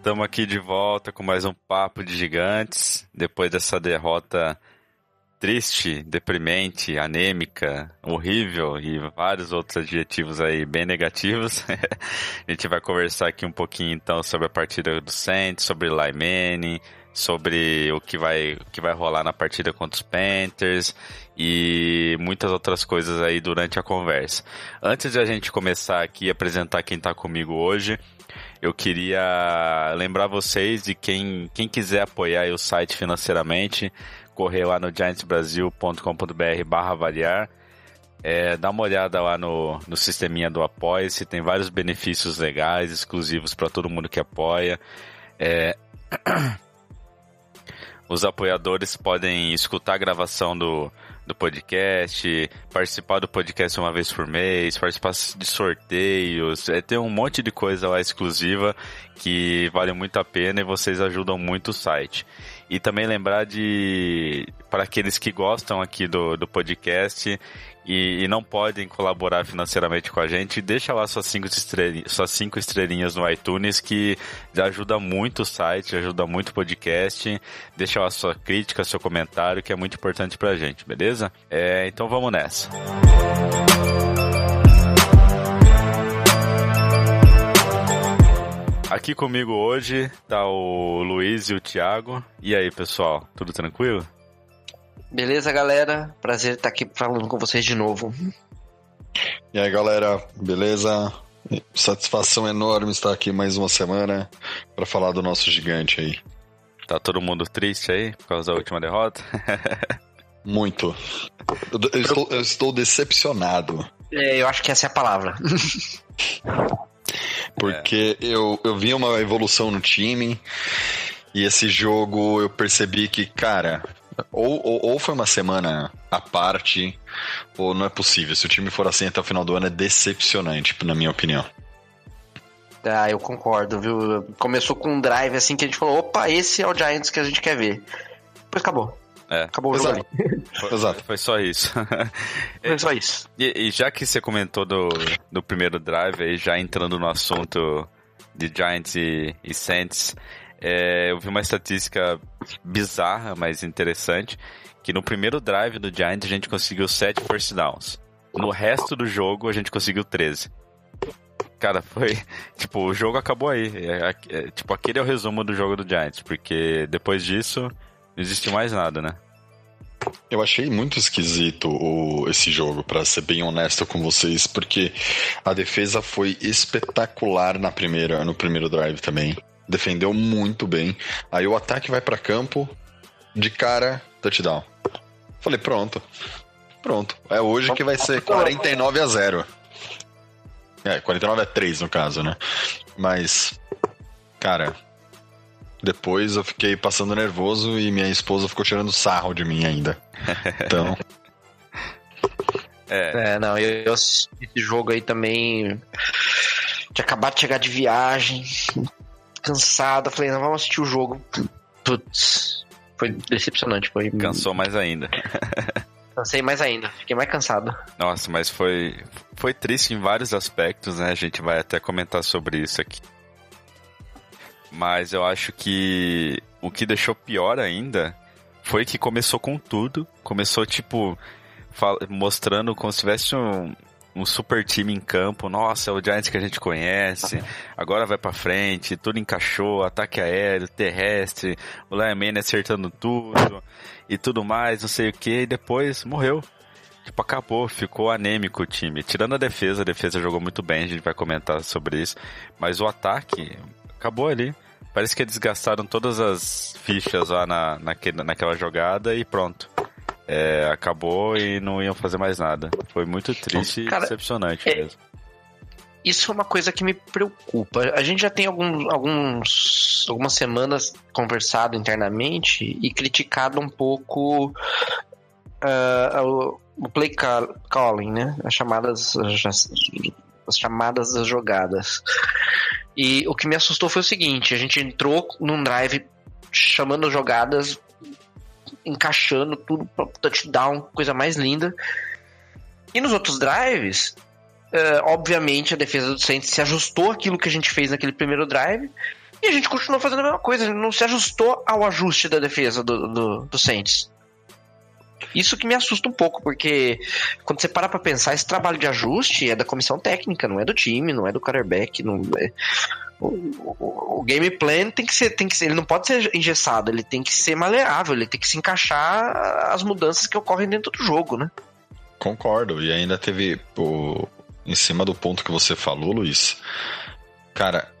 estamos aqui de volta com mais um papo de gigantes. Depois dessa derrota triste, deprimente, anêmica, horrível e vários outros adjetivos aí bem negativos. a gente vai conversar aqui um pouquinho então sobre a partida do Saints, sobre Lyman, sobre o que vai, o que vai rolar na partida contra os Panthers e muitas outras coisas aí durante a conversa. Antes de a gente começar aqui apresentar quem está comigo hoje, eu queria lembrar vocês de quem, quem quiser apoiar o site financeiramente, correr lá no giantsbrasil.com.br barra avaliar. É, dá uma olhada lá no, no sisteminha do Apoia-se, tem vários benefícios legais, exclusivos para todo mundo que apoia. É... Os apoiadores podem escutar a gravação do, do podcast, participar do podcast uma vez por mês, participar de sorteios, é, tem um monte de coisa lá exclusiva que vale muito a pena e vocês ajudam muito o site. E também lembrar de, para aqueles que gostam aqui do, do podcast e, e não podem colaborar financeiramente com a gente, deixa lá suas cinco, estrelinhas, suas cinco estrelinhas no iTunes que ajuda muito o site, ajuda muito o podcast. Deixa lá sua crítica, seu comentário, que é muito importante pra gente, beleza? É, então vamos nessa. Aqui comigo hoje tá o Luiz e o Thiago. E aí, pessoal, tudo tranquilo? Beleza, galera? Prazer estar aqui falando com vocês de novo. E aí, galera, beleza? Satisfação enorme estar aqui mais uma semana para falar do nosso gigante aí. Tá todo mundo triste aí por causa da última derrota? Muito. Eu, eu estou, eu estou decepcionado. É, eu acho que essa é a palavra. Porque eu, eu vi uma evolução no time e esse jogo eu percebi que, cara, ou, ou, ou, foi uma semana à parte, ou não é possível. Se o time for assim até o final do ano, é decepcionante, na minha opinião. Ah, eu concordo, viu? Começou com um drive assim que a gente falou: opa, esse é o Giants que a gente quer ver. Depois acabou. É. Acabou o Exato. jogo ali. Foi, Exato. Foi só isso. Foi só isso. E, e, já que você comentou do, do primeiro drive, aí já entrando no assunto de Giants e, e Saints, é, eu vi uma estatística bizarra, mas interessante, que no primeiro drive do Giants a gente conseguiu 7 first downs. No resto do jogo a gente conseguiu 13. Cara, foi. Tipo, o jogo acabou aí. É, é, tipo, aquele é o resumo do jogo do Giants, porque depois disso não existe mais nada, né? Eu achei muito esquisito o, esse jogo, para ser bem honesto com vocês, porque a defesa foi espetacular na primeira, no primeiro drive também. Defendeu muito bem. Aí o ataque vai para campo, de cara, touchdown. Falei, pronto. Pronto. É hoje que vai ser 49 a 0. É, 49 a 3 no caso, né? Mas, cara, depois eu fiquei passando nervoso e minha esposa ficou tirando sarro de mim ainda. Então. é. é, não, eu, eu assisti esse jogo aí também. Tinha acabado de chegar de viagem, cansado. Falei, não, vamos assistir o jogo. Putz, foi decepcionante. Foi... Cansou mais ainda. Cansei mais ainda, fiquei mais cansado. Nossa, mas foi, foi triste em vários aspectos, né? A gente vai até comentar sobre isso aqui. Mas eu acho que o que deixou pior ainda foi que começou com tudo. Começou, tipo, mostrando como se tivesse um, um super time em campo. Nossa, é o Giants que a gente conhece. Agora vai pra frente, tudo encaixou, ataque aéreo, terrestre, o Lion acertando tudo e tudo mais, não sei o que, e depois morreu. Tipo, acabou, ficou anêmico o time. Tirando a defesa, a defesa jogou muito bem, a gente vai comentar sobre isso. Mas o ataque acabou ali. Parece que eles gastaram todas as fichas lá na, naquele, naquela jogada e pronto. É, acabou e não iam fazer mais nada. Foi muito triste Cara, e decepcionante é, mesmo. isso é uma coisa que me preocupa. A gente já tem alguns, alguns, algumas semanas conversado internamente e criticado um pouco uh, o, play call, calling, né? As chamadas, as, as chamadas das jogadas. E o que me assustou foi o seguinte: a gente entrou num drive chamando jogadas, encaixando tudo para touchdown, coisa mais linda. E nos outros drives, Uh, obviamente, a defesa do Saints se ajustou aquilo que a gente fez naquele primeiro drive e a gente continuou fazendo a mesma coisa, não se ajustou ao ajuste da defesa do, do, do Saints. Isso que me assusta um pouco, porque quando você para pra pensar, esse trabalho de ajuste é da comissão técnica, não é do time, não é do quarterback, não é... O, o, o, game plan tem que ser, tem que ser, ele não pode ser engessado, ele tem que ser maleável, ele tem que se encaixar as mudanças que ocorrem dentro do jogo, né? Concordo, e ainda teve em cima do ponto que você falou, Luiz, cara,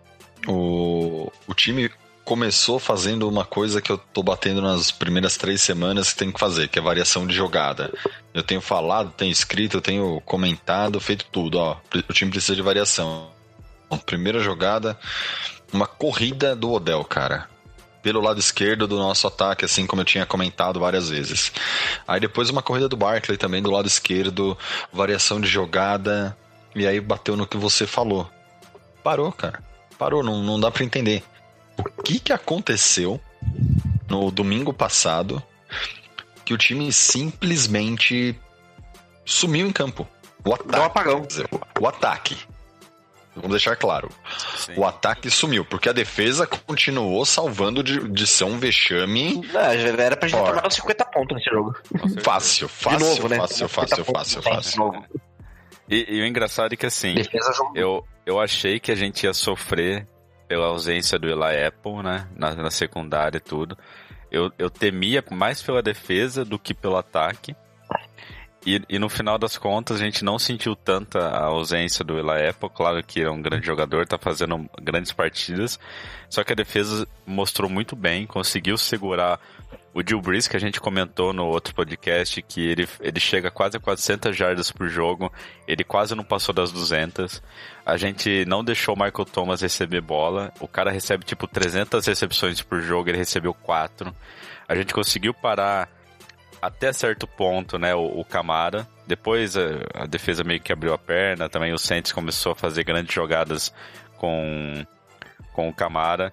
o, o time começou fazendo uma coisa que eu tô batendo nas primeiras três semanas que tem que fazer, que é variação de jogada. Eu tenho falado, tenho escrito, eu tenho comentado, feito tudo, ó. O time precisa de variação. Primeira jogada, uma corrida do Odell, cara. Pelo lado esquerdo do nosso ataque, assim como eu tinha comentado várias vezes. Aí depois uma corrida do Barkley também do lado esquerdo, variação de jogada, e aí bateu no que você falou. Parou, cara. Parou, não, não dá para entender. O que que aconteceu no domingo passado que o time simplesmente sumiu em campo? O ataque. Deu um apagão. Dizer, o, ataque. Vamos deixar claro. Sim. O ataque sumiu, porque a defesa continuou salvando de, de ser um vexame. Não, era pra gente tomar 50 pontos nesse jogo. Fácil, fácil, novo, né? fácil, fácil, fácil, fácil, fácil. E, e, o engraçado é que assim, eu, eu achei que a gente ia sofrer pela ausência do Eli Apple, né? Na, na secundária e tudo. Eu, eu temia mais pela defesa do que pelo ataque. E, e, no final das contas a gente não sentiu tanta a ausência do Eli Apple. Claro que é um grande jogador, tá fazendo grandes partidas. Só que a defesa mostrou muito bem, conseguiu segurar o Jill Breeze, que a gente comentou no outro podcast, que ele, ele chega quase a 400 jardas por jogo, ele quase não passou das 200. A gente não deixou o Michael Thomas receber bola, o cara recebe tipo 300 recepções por jogo, ele recebeu 4. A gente conseguiu parar até certo ponto, né, o, o Camara. Depois a, a, defesa meio que abriu a perna, também o Saints começou a fazer grandes jogadas com, com o Camara,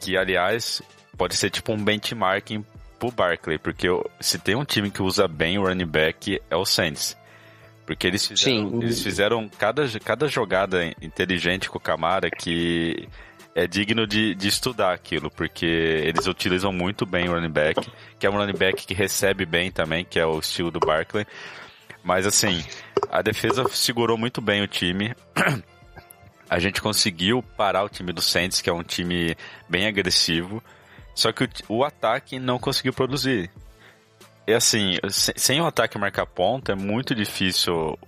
que aliás pode ser tipo um benchmarking pro Barkley, porque se tem um time que usa bem o running back é o Saints. Porque eles fizeram, Sim. eles fizeram cada, cada jogada inteligente com o Camara que é digno de, de estudar aquilo, porque eles utilizam muito bem o running back, que é um running back que recebe bem também, que é o estilo do Barkley. Mas assim, a defesa segurou muito bem o time. A gente conseguiu parar o time do Saints, que é um time bem agressivo. Só que o, o ataque não conseguiu produzir. E assim, sem o ataque marcar ponto, é muito difícil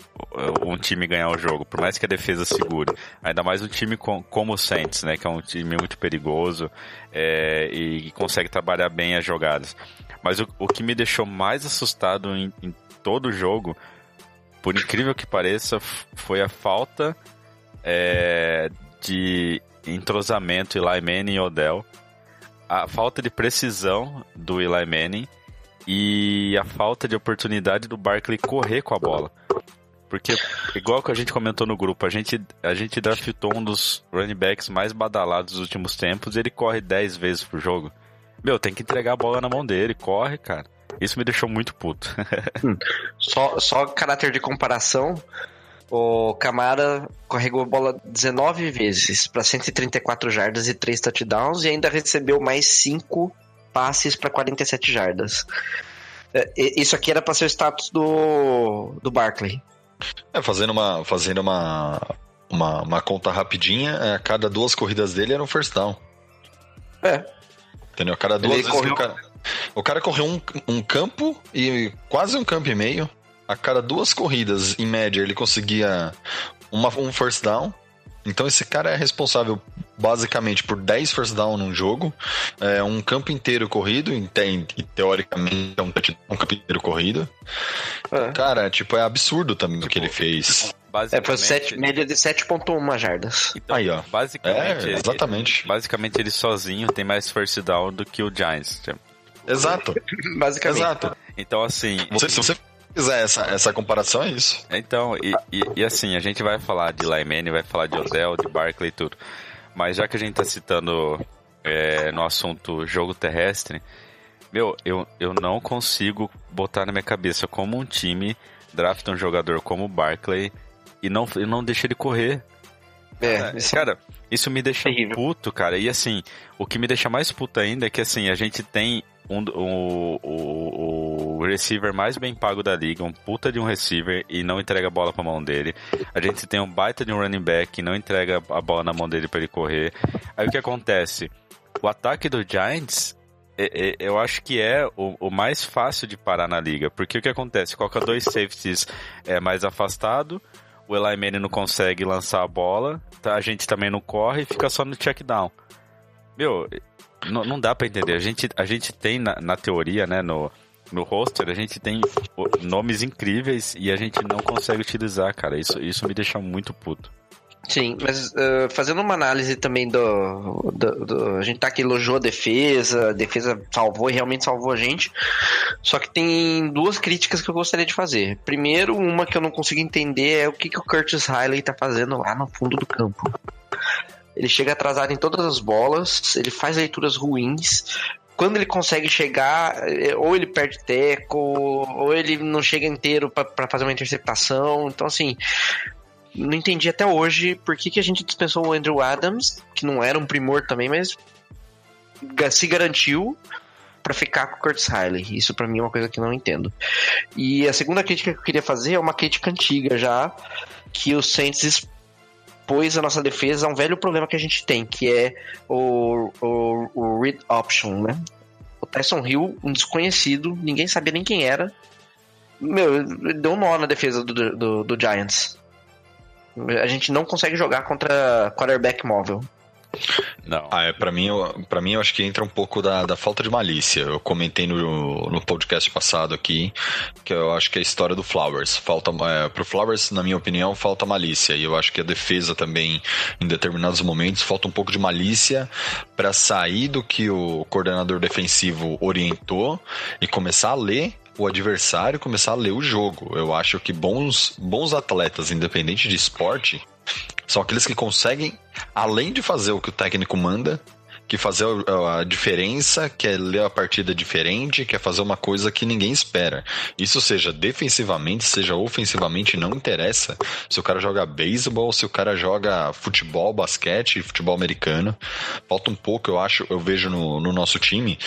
um time ganhar o jogo, por mais que a defesa segure. Ainda mais um time com, como o Saints, né? Que é um time muito perigoso é, e consegue trabalhar bem as jogadas. Mas o, o que me deixou mais assustado em, em todo o jogo, por incrível que pareça, foi a falta é, de entrosamento Eli Manning e Odell a falta de precisão do Eli Manning e a falta de oportunidade do Barkley correr com a bola. Porque, igual que a gente comentou no grupo, a gente, a gente draftou um dos running backs mais badalados dos últimos tempos e ele corre 10 vezes por jogo. Meu, tem que entregar a bola na mão dele, corre, cara. Isso me deixou muito puto. Hum. só, só caráter de comparação, o Camara carregou a bola 19 vezes para 134 jardas e 3 touchdowns e ainda recebeu mais 5 passes para 47 jardas. É, isso aqui era para ser o status do, do Barkley. É, fazendo uma, fazendo uma, uma, uma conta rapidinha, é, a cada duas corridas dele era um first down. É. Entendeu? A cada duas Ele vezes correu... o cara, o cara correu um, um campo e quase um campo e meio a cada duas corridas, em média, ele conseguia uma, um first down. Então esse cara é responsável basicamente por 10 first down num jogo, é um campo inteiro corrido, e, tem, e teoricamente é um, um campo inteiro corrido. É. Cara, tipo, é absurdo também o que ele fez. É, foi sete, média de 7.1 jardas. Então, Aí, ó. Basicamente, É, exatamente. Ele, basicamente ele sozinho tem mais first down do que o Giants. Exato, Basicamente. exato. Então, assim. Você- se você fizer essa, essa comparação, é isso. Então, e, e- e assim, a gente vai falar de Lyman, vai falar de Odell, de Barkley e tudo. Mas já que a gente tá citando é, no assunto jogo terrestre, meu, eu, eu não consigo botar na minha cabeça como um time drafta um jogador como o Barkley e não, e não deixa ele correr. É, isso Cara, isso me deixa Terrível. puto, cara. E assim, o que me deixa mais puto ainda é que assim, a gente tem um, o, o, o receiver mais bem pago da liga, um puta de um receiver e não entrega a bola pra mão dele. A gente tem um baita de um running back e não entrega a bola na mão dele pra ele correr. Aí o que acontece? O ataque do Giants, eu acho que é o, o mais fácil de parar na liga. Porque o que acontece? Coloca dois safeties é, mais afastado, o Eli Manning não consegue lançar a bola, tá? a gente também não corre e fica só no check down. Meu, não, não dá pra entender. A gente, a gente tem na, na teoria, né, no, no roster, a gente tem nomes incríveis e a gente não consegue utilizar, cara. Isso, isso me deixa muito puto. Sim, mas uh, fazendo uma análise também do, do, do- A gente tá aqui elogiou a defesa, a defesa salvou e realmente salvou a gente. Só que tem duas críticas que eu gostaria de fazer. Primeiro, uma que eu não consigo entender é o que, que o Curtis Riley tá fazendo lá no fundo do campo. Ele chega atrasado em todas as bolas, ele faz leituras ruins. Quando ele consegue chegar, eh, ou ele perde teco, ou ele não chega inteiro pra fazer uma interceptação. Então, assim, não entendi até hoje por que, que a gente dispensou o Andrew Adams, que não era um primor também, mas se garantiu pra ficar com o Curtis Riley. Isso pra mim é uma coisa que eu não entendo. E a segunda crítica que eu queria fazer é uma crítica antiga já, que o Saints expôs a nossa defesa a um velho problema que a gente tem, que é o, o, o read option, né? O Tyson Hill, um desconhecido, ninguém sabia nem quem era. Meu, deu um nó na defesa do, do, do Giants. A gente não consegue jogar contra quarterback móvel. Não. Ah, é, pra mim, eu, pra mim eu acho que entra um pouco da, da falta de malícia. Eu comentei no, no podcast passado aqui que eu acho que é a história do Flowers. Falta, é, pro Flowers, na minha opinião, falta malícia. E eu acho que a defesa também, em determinados momentos, falta um pouco de malícia pra sair do que o coordenador defensivo orientou e começar a ler o adversário, começar a ler o jogo. Eu acho que bons, bons atletas, independente de esporte, são aqueles que conseguem, além de fazer o que o técnico manda, que fazer a diferença, que é ler a partida diferente, que é fazer uma coisa que ninguém espera. Isso seja defensivamente, seja ofensivamente, não interessa. Se o cara joga beisebol, se o cara joga futebol, basquete, futebol americano. Falta um pouco, eu acho, eu vejo no, no nosso time,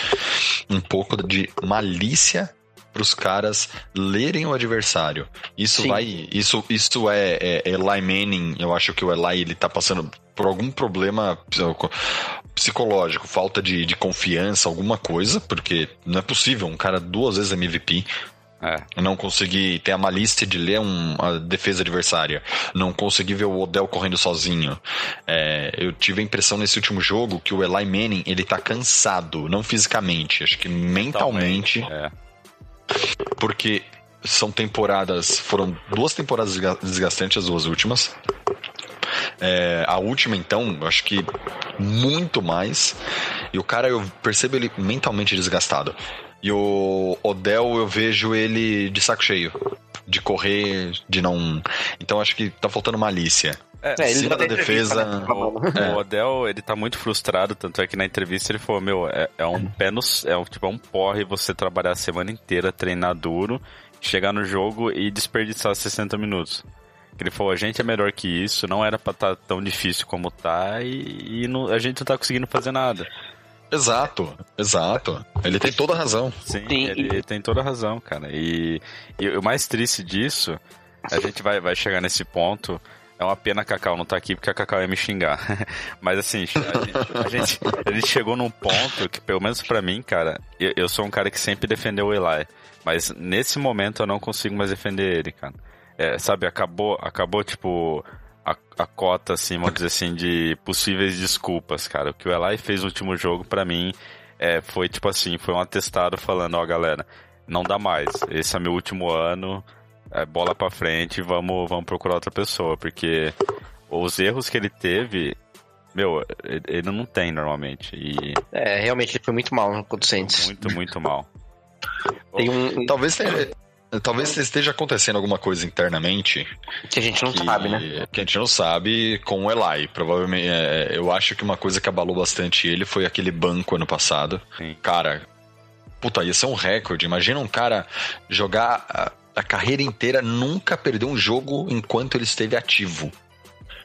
um pouco de malícia para os caras lerem o adversário. Isso Sim. vai, isso, isso é, é, é Eli Manning. Eu acho que o Eli ele tá passando por algum problema psico- psicológico, falta de, de confiança, alguma coisa, porque não é possível um cara duas vezes MVP É. não conseguir ter a malícia de ler um, a defesa adversária, não conseguir ver o Odell correndo sozinho. É, eu tive a impressão nesse último jogo que o Eli Manning ele tá cansado, não fisicamente, acho que mentalmente, É. porque são temporadas, foram duas temporadas desga- desgastantes as duas últimas. É, a última, então, eu acho que muito mais. E o cara, eu percebo ele mentalmente desgastado. E o Odell, eu vejo ele de saco cheio. De correr, de não. Então acho que tá faltando malícia. É, É, ele da entrevista, defesa. né, falando. É. O Odell, ele tá muito frustrado, tanto é que na entrevista ele falou, meu, é, é um pé no... É um, tipo, é um porre você trabalhar a semana inteira, treinar duro, chegar no jogo e desperdiçar 60 minutos. Ele falou, a gente é melhor que isso, não era pra estar tão difícil como tá e, e não- a gente não tá conseguindo fazer nada. Exato, exato. Ele tem toda a razão. Sim, Sim, ele, ele tem toda a razão, cara. E, e o mais triste disso, a gente vai, vai chegar nesse ponto. É uma pena a Cacau não tá aqui, porque a Cacau ia me xingar. Mas assim, a gente, a gente, a gente chegou num ponto que, pelo menos pra mim, cara, eu, eu sou um cara que sempre defendeu o Eli. Mas nesse momento eu não consigo mais defender ele, cara. É, sabe, acabou, acabou tipo, a, a cota, assim, vamos dizer assim, de possíveis desculpas, cara. O que o Eli fez no último jogo, pra mim, é, foi tipo assim, foi um atestado falando, ó, galera, não dá mais. Esse é meu último ano. é bola pra frente, vamos, vamos procurar outra pessoa, porque os erros que ele teve, meu, ele não tem normalmente. E É, realmente ele foi muito mal contra o Saints. muito, muito mal. Tem um Talvez tenha- Talvez esteja acontecendo alguma coisa internamente que a gente não que, sabe, né? que a gente não sabe com o Eli. Provavelmente, é, eu acho que uma coisa que abalou bastante ele foi aquele banco ano passado. Sim. Cara, puta, ia ser um recorde. Imagina um cara jogar a, a carreira inteira, nunca perder um jogo enquanto ele esteve ativo.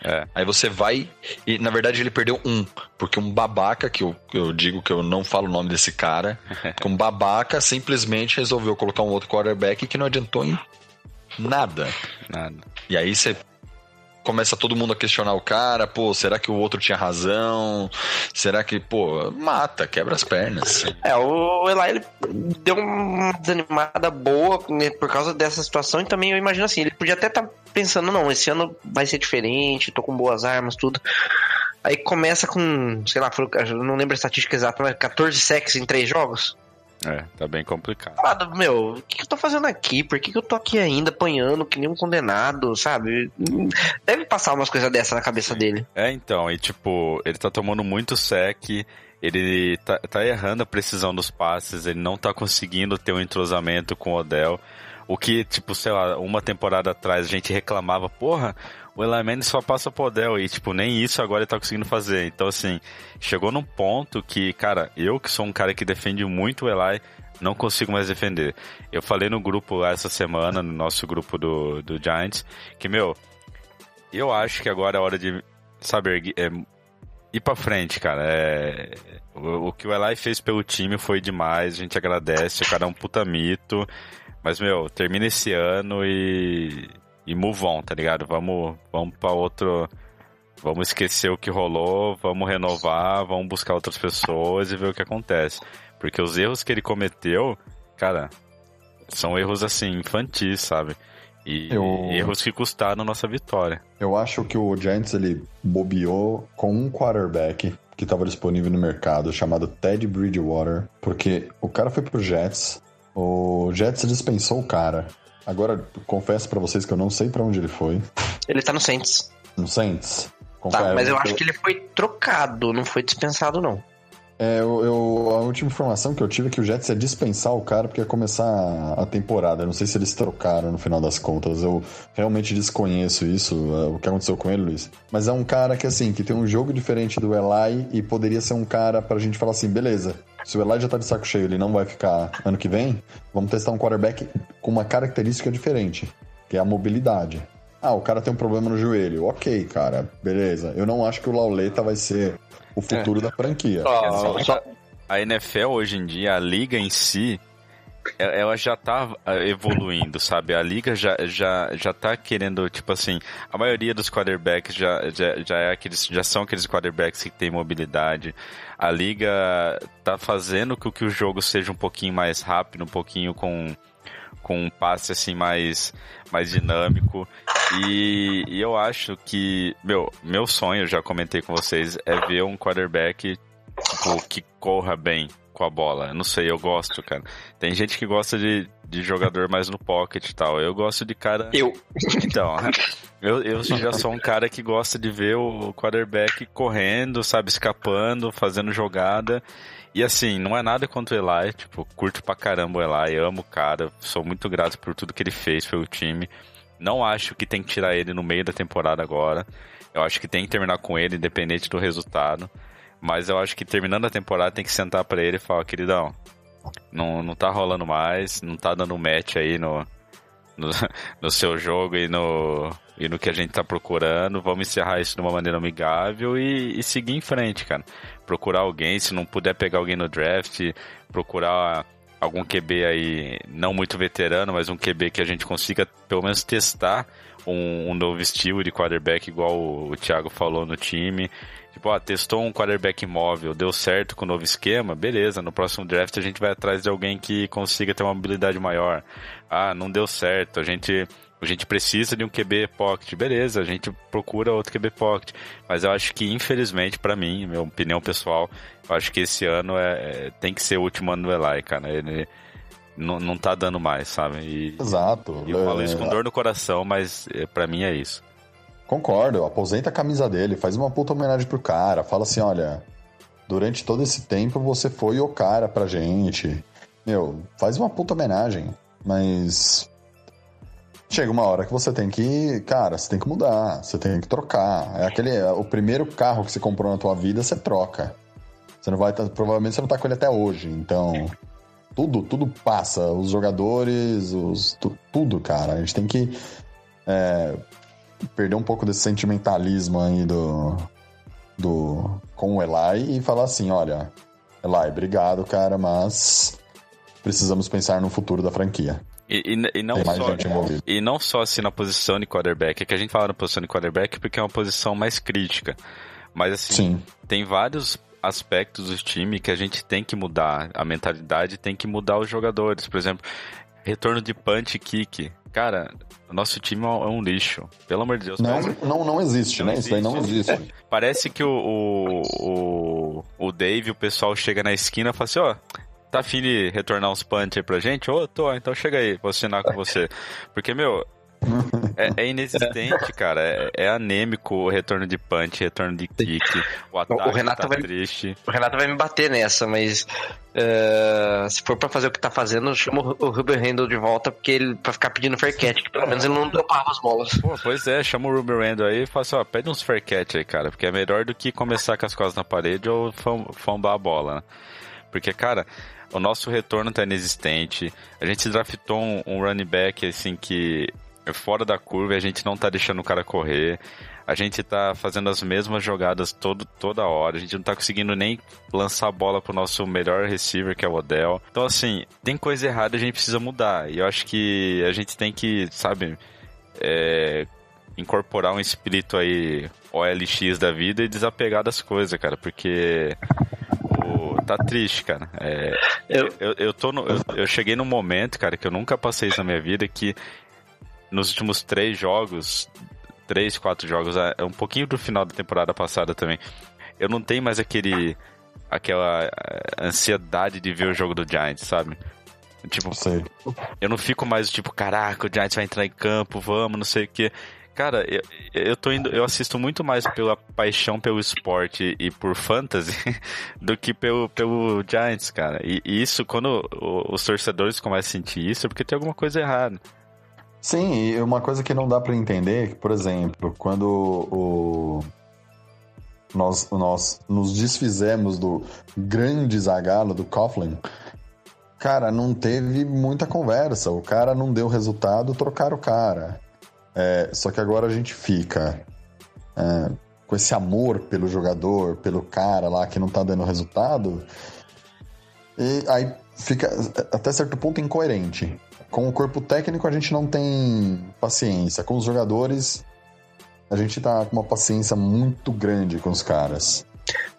É. Aí você vai e, na verdade, ele perdeu um. Porque um babaca, que eu, eu digo que eu não falo o nome desse cara, que um babaca simplesmente resolveu colocar um outro quarterback que não adiantou em nada. Nada. E aí você começa todo mundo a questionar o cara, pô, será que o outro tinha razão? Será que, pô, mata, quebra as pernas. É, o Eli ele deu uma desanimada boa né, por causa dessa situação e também eu imagino assim, ele podia até estar pensando, não, esse ano vai ser diferente, tô com boas armas, tudo. Aí começa com, sei lá, não lembro a estatística exata, mas 14 sacks em três jogos. É, tá bem complicado. Meu, o que, que eu tô fazendo aqui? Por que, que eu tô aqui ainda apanhando que nem um condenado, sabe? Deve passar umas coisas dessa na cabeça dele. É, então, e tipo, ele tá tomando muito sec, ele tá, tá errando a precisão dos passes, ele não tá conseguindo ter um entrosamento com o Odell. O que, tipo, sei lá, uma temporada atrás a gente reclamava, porra, o Eli Manning só passa pro Odell e, tipo, nem isso agora ele tá conseguindo fazer. Então, assim, chegou num ponto que, cara, eu que sou um cara que defende muito o Eli, não consigo mais defender. Eu falei no grupo essa semana, no nosso grupo do, do Giants, que, meu, eu acho que agora é hora de, sabe, ergui- é, ir pra frente, cara. É, o, o que o Eli fez pelo time foi demais, a gente agradece, o cara é um puta mito. Mas, meu, termina esse ano e. E move on, tá ligado? Vamos, vamos pra outro. Vamos esquecer o que rolou, vamos renovar, vamos buscar outras pessoas e ver o que acontece. Porque os erros que ele cometeu, cara, são erros assim, infantis, sabe? E Eu- erros que custaram nossa vitória. Eu acho que o Giants ele bobeou com um quarterback que estava disponível no mercado chamado Ted Bridgewater, porque o cara foi pro Jets, o Jets dispensou o cara. Agora confesso pra vocês que eu não sei pra onde ele foi. Ele tá no Saints. No Saints. Tá, Confere- mas eu acho que ele foi trocado, não foi dispensado, não. É, eu, eu- a última informação que eu tive é que o Jets ia dispensar o cara porque ia começar a, a temporada. Eu não sei se eles trocaram no final das contas. Eu realmente desconheço isso, é, o que aconteceu com ele, Luiz. Mas é um cara que, assim, que tem um jogo diferente do Eli e poderia ser um cara pra gente falar assim, beleza, se o Eli já tá de saco cheio, ele não vai ficar ano que vem, vamos testar um quarterback com uma característica diferente, que é a mobilidade. Ah, o cara tem um problema no joelho. Ok, cara, beleza. Eu não acho que o Lauleta vai ser o futuro da franquia. Só- A NFL hoje em dia, a liga em si, ela já tá ah, evoluindo, sabe? A liga já, já, já tá querendo, tipo assim, a maioria dos quarterbacks já, já, já, é aqueles, já são aqueles quarterbacks que têm mobilidade. A liga tá fazendo com que o jogo seja um pouquinho mais rápido, um pouquinho com, com um passe assim mais, mais dinâmico. E, e eu acho que, meu, meu sonho, já comentei com vocês, é ver um quarterback tipo, que corra bem com a bola. Não sei, eu gosto, cara. Tem gente que gosta de, de jogador mais no pocket e tal. Eu gosto de cara. Eu. Então, eu, eu já sou um cara que gosta de ver o quarterback correndo, sabe, escapando, fazendo jogada. E assim, não é nada contra o Eli, tipo, curto pra caramba o Eli, amo o cara, sou muito grato por tudo que ele fez pelo time. Não acho que tem que tirar ele no meio da temporada agora. Eu acho que tem que terminar com ele, independente do resultado. Mas eu acho que terminando a temporada tem que sentar pra ele e falar, queridão, não, não tá rolando mais, não tá dando match aí no, no, no seu jogo e no, e no que a gente tá procurando. Vamos encerrar isso de uma maneira amigável e, e seguir em frente, cara. Procurar alguém, se não puder pegar alguém no draft, procurar algum QB aí, não muito veterano, mas um QB que a gente consiga pelo menos testar um, um novo estilo de quarterback, igual o, o Thiago falou no time. Tipo, ah, testou um quarterback móvel, deu certo com o novo esquema, beleza, no próximo draft a gente vai atrás de alguém que consiga ter uma habilidade maior. Ah, não deu certo, a gente, a gente precisa de um QB pocket, beleza, a gente procura outro QB pocket. Mas eu acho que, infelizmente, pra mim, minha opinião pessoal, eu acho que esse ano é, é- tem que ser o último ano do Eli, cara. Ele, não, não tá dando mais, sabe? E, Exato. e eu falo É, isso com dor no coração, mas é, para mim é isso. Concordo, aposenta a camisa dele, faz uma puta homenagem pro cara, fala assim, olha, durante todo esse tempo você foi o cara pra gente. Meu, faz uma puta homenagem, mas chega uma hora que você tem que, cara, você tem que mudar, você tem que trocar. É aquele, é o primeiro carro que você comprou na tua vida, você troca. Você não vai, tá- provavelmente você não tá com ele até hoje, então tudo, tudo passa, os jogadores, os tu- tudo, cara. A gente tem que é, perder um pouco desse sentimentalismo aí do, do com o Eli e falar assim, olha, Eli, obrigado, cara, mas precisamos pensar no futuro da franquia. E, e- e não só, e não só assim na posição de quarterback, é que a gente fala na posição de quarterback porque é uma posição mais crítica. Mas assim, Sim, tem vários aspectos do time que a gente tem que mudar. A mentalidade tem que mudar os jogadores. Por exemplo, retorno de punch e kick. Cara, nosso time é um lixo. Pelo amor de Deus. não, Parece, não, não existe, Não né? Isso daí não existe. parece que o, o, o, o Dave, o pessoal chega na esquina e fala assim, ó... Tá afim de retornar uns punch aí pra gente? Ô, tô, então chega aí, vou assinar com você. Porque, meu, é, é inexistente, cara. É, é anêmico o retorno de punch, retorno de kick. O ataque Renato tá vai- triste. O Renato vai me bater nessa, mas é, se for pra fazer o que tá fazendo, chama o o Ruben Handel de volta porque ele pra ficar pedindo fair catch, que pelo menos ele não dropava as bolas. Pô, pois é, chama o Ruby Randall aí e fala assim, ó, pede uns fair catch aí, cara, porque é melhor do que começar com as costas na parede ou fombar a bola, né? Porque, cara, o nosso retorno tá inexistente, a gente draftou um, um running back, assim, que fora da curva e a gente não tá deixando o cara correr, a gente tá fazendo as mesmas jogadas todo, toda hora, a gente não tá conseguindo nem lançar a bola pro nosso melhor receiver, que é o Odell. Então, assim, tem coisa errada e a gente precisa mudar, e eu acho que a gente tem que, sabe, é, incorporar um espírito aí OLX da vida e desapegar das coisas, cara, porque tá triste, cara. É, Eu- eu, eu, tô no- eu, eu cheguei num momento, cara, que eu nunca passei isso na minha vida, que nos últimos três jogos, três, quatro jogos, é um pouquinho do final da temporada passada também, eu não tenho mais aquele aquela eh, ansiedade de ver o jogo do Giants, sabe? Tipo, eu não fico mais tipo, caraca, o Giants vai entrar em campo, vamos, não sei o quê. Cara, eu, eu tô indo, eu assisto muito mais pela paixão pelo esporte e por fantasy do que pelo, pelo Giants, cara. E, e isso, quando os torcedores começam a sentir isso, é porque tem alguma coisa errada. Sim, e uma coisa que não dá pra entender é por exemplo, quando o nós, nós nos desfizemos do grande Zagalo do Coughlin, cara, não teve muita conversa. O cara não deu resultado, trocaram o cara. É, só que agora a gente fica é, com esse amor pelo jogador, pelo cara lá que não tá dando resultado. E aí fica até certo ponto incoerente. Com o corpo técnico a gente não tem paciência. Com os jogadores a gente tá com uma paciência muito grande com os caras.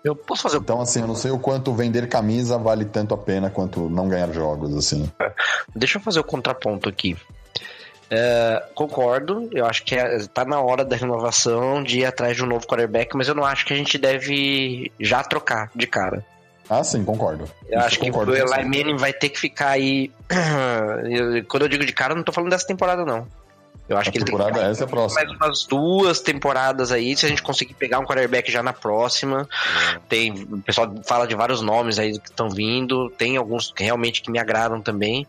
Eu posso fazer Então, assim, eu não sei o quanto vender camisa vale tanto a pena quanto não ganhar jogos, assim. Deixa eu fazer o contraponto aqui. É, concordo, eu acho que é, tá na hora da renovação de ir atrás de um novo quarterback, mas eu não acho que a gente deve já trocar de cara. Ah, sim, concordo. Eu Isso acho que concordo o com Eli. Manning vai ter que ficar aí. Eu- Quando eu digo de cara, eu não tô falando dessa temporada, não. Eu acho A que ele tem que temporada essa é a próxima. mais umas duas temporadas aí, se a gente conseguir pegar um quarterback já na próxima. Tem, o pessoal fala de vários nomes aí que estão vindo, tem alguns que realmente que me agradam também,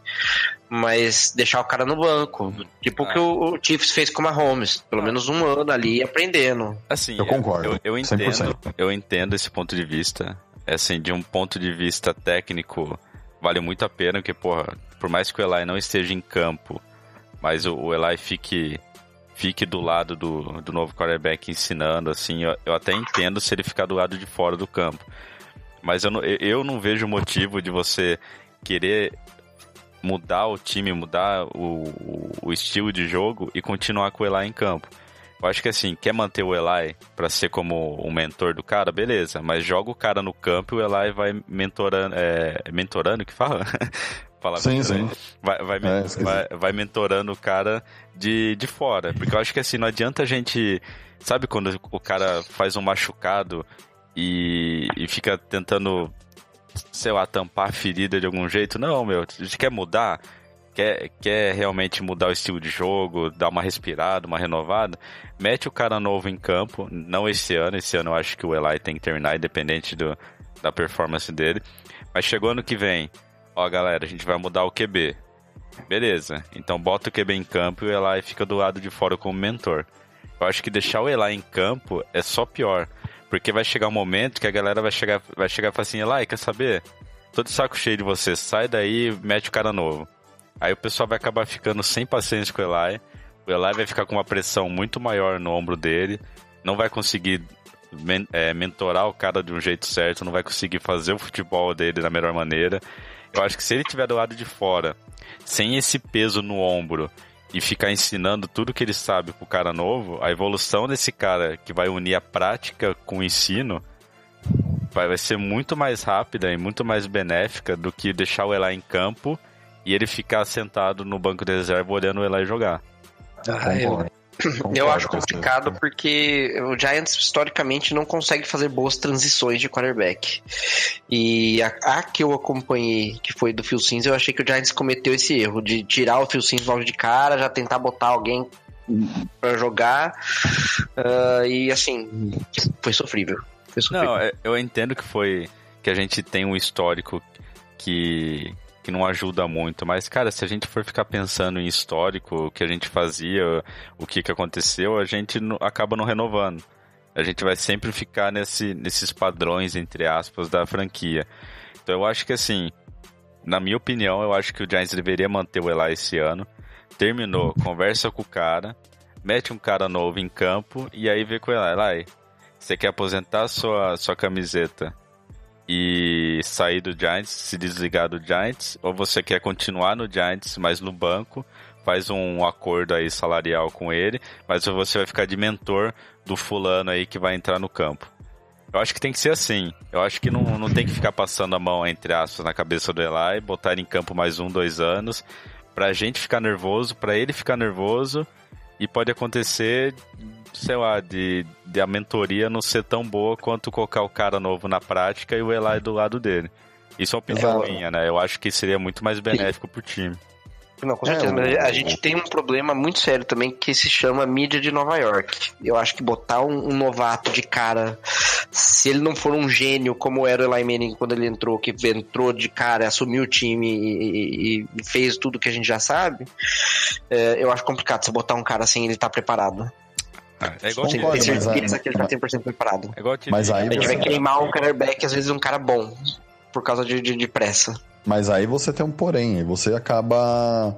mas deixar o cara no banco, tipo o que o, o Chiefs fez com a Mahomes, pelo menos um ano ali aprendendo. Assim, Eu concordo, Eu, eu entendo, 100%. eu entendo esse ponto de vista. É Assim, de um ponto de vista técnico, vale muito a pena, porque, porra, por mais que o Eli não esteja em campo, mas o, o Eli fique, fique do lado do, do novo quarterback ensinando, assim, eu, eu até entendo se ele ficar do lado de fora do campo. Mas eu não, eu- não vejo motivo de você querer mudar o time, mudar o, o- o estilo de jogo e continuar com o Eli em campo. Eu acho que assim, quer manter o Eli pra ser como um mentor do cara, beleza, mas joga o cara no campo e o Eli vai mentorando, é, mentorando que fala? fala Sim, sim. Vai, vai, É, vai, vai mentorando o cara de, de fora. Porque eu acho que assim, não adianta a gente. Sabe quando o cara faz um machucado e, e fica tentando sei lá, tampar a ferida de algum jeito. Não, meu, a gente quer mudar, quer, quer realmente mudar o estilo de jogo, dar uma respirada, uma renovada, mete o cara novo em campo, não esse ano, esse ano eu acho que o Eli tem que terminar, independente do, da performance dele. Mas chegou ano que vem, ó galera, a gente vai mudar o QB. Beleza, então bota o QB em campo e o Eli fica do lado de fora como mentor. Eu acho que deixar o Eli em campo é só pior. Porque vai chegar um momento que a galera vai chegar, vai chegar e falar assim, Eli, quer saber? Tô de saco cheio de você, sai daí mete o cara novo. Aí o pessoal vai acabar ficando sem paciência com o Eli. O Eli vai ficar com uma pressão muito maior no ombro dele. Não vai conseguir men é, mentorar o cara de um jeito certo. Não vai conseguir fazer o futebol dele da melhor maneira. Eu acho que se ele tiver do lado de fora, sem esse peso no ombro e ficar ensinando tudo que ele sabe pro cara novo, a evolução desse cara que vai unir a prática com o ensino vai ser muito mais rápida e muito mais benéfica do que deixar o Eli em campo e ele ficar sentado no banco de reserva olhando o Eli jogar. Ah, eu, eu acho complicado porque o Giants historicamente não consegue fazer boas transições de quarterback. E a, a, que eu acompanhei, que foi do Phil Sims, eu achei que o Giants cometeu esse erro de tirar o Phil Sims logo de cara, já tentar botar alguém para jogar. Uh, e assim, foi sofrível. foi sofrível. Não, eu entendo que foi que a gente tem um histórico que que não ajuda muito. Mas, cara, se a gente for ficar pensando em histórico, o que a gente fazia, o que, que aconteceu, a gente acaba não renovando. A gente vai sempre ficar nesse, nesses padrões, entre aspas, da franquia. Então eu acho que assim, na minha opinião, eu acho que o Giants deveria manter o Eli esse ano. Terminou, conversa com o cara, mete um cara novo em campo e aí vê com o Eli. Eli, você quer aposentar sua, sua camiseta e sair do Giants, se desligar do Giants, ou você quer continuar no Giants, mas no banco, faz um acordo aí salarial com ele, mas você vai ficar de mentor do fulano aí que vai entrar no campo. Eu acho que tem que ser assim. Eu acho que não, não tem que ficar passando a mão, entre aspas, na cabeça do Eli, botar ele em campo mais um, dois anos, pra gente ficar nervoso, pra ele ficar nervoso, e pode acontecer sei lá, de, de a mentoria não ser tão boa quanto colocar o cara novo na prática e o Eli do lado dele. Isso é uma opinião Exato. minha, né? Eu acho que seria muito mais benéfico pro time. Não, com certeza. É, a gente tem um problema muito sério também que se chama mídia de Nova York. Eu acho que botar um, um novato de cara, se ele não for um gênio como era o Eli Manning quando ele entrou, que entrou de cara, assumiu o time e, e fez tudo que a gente já sabe, é, eu acho complicado você botar um cara assim ele tá preparado. É igual Concordo, tem certeza que ele tá 100% preparado. É igual mas aí a gente vai queimar um quarterback, às vezes um cara bom, por causa de, de, de pressa. Mas aí você tem um porém, você acaba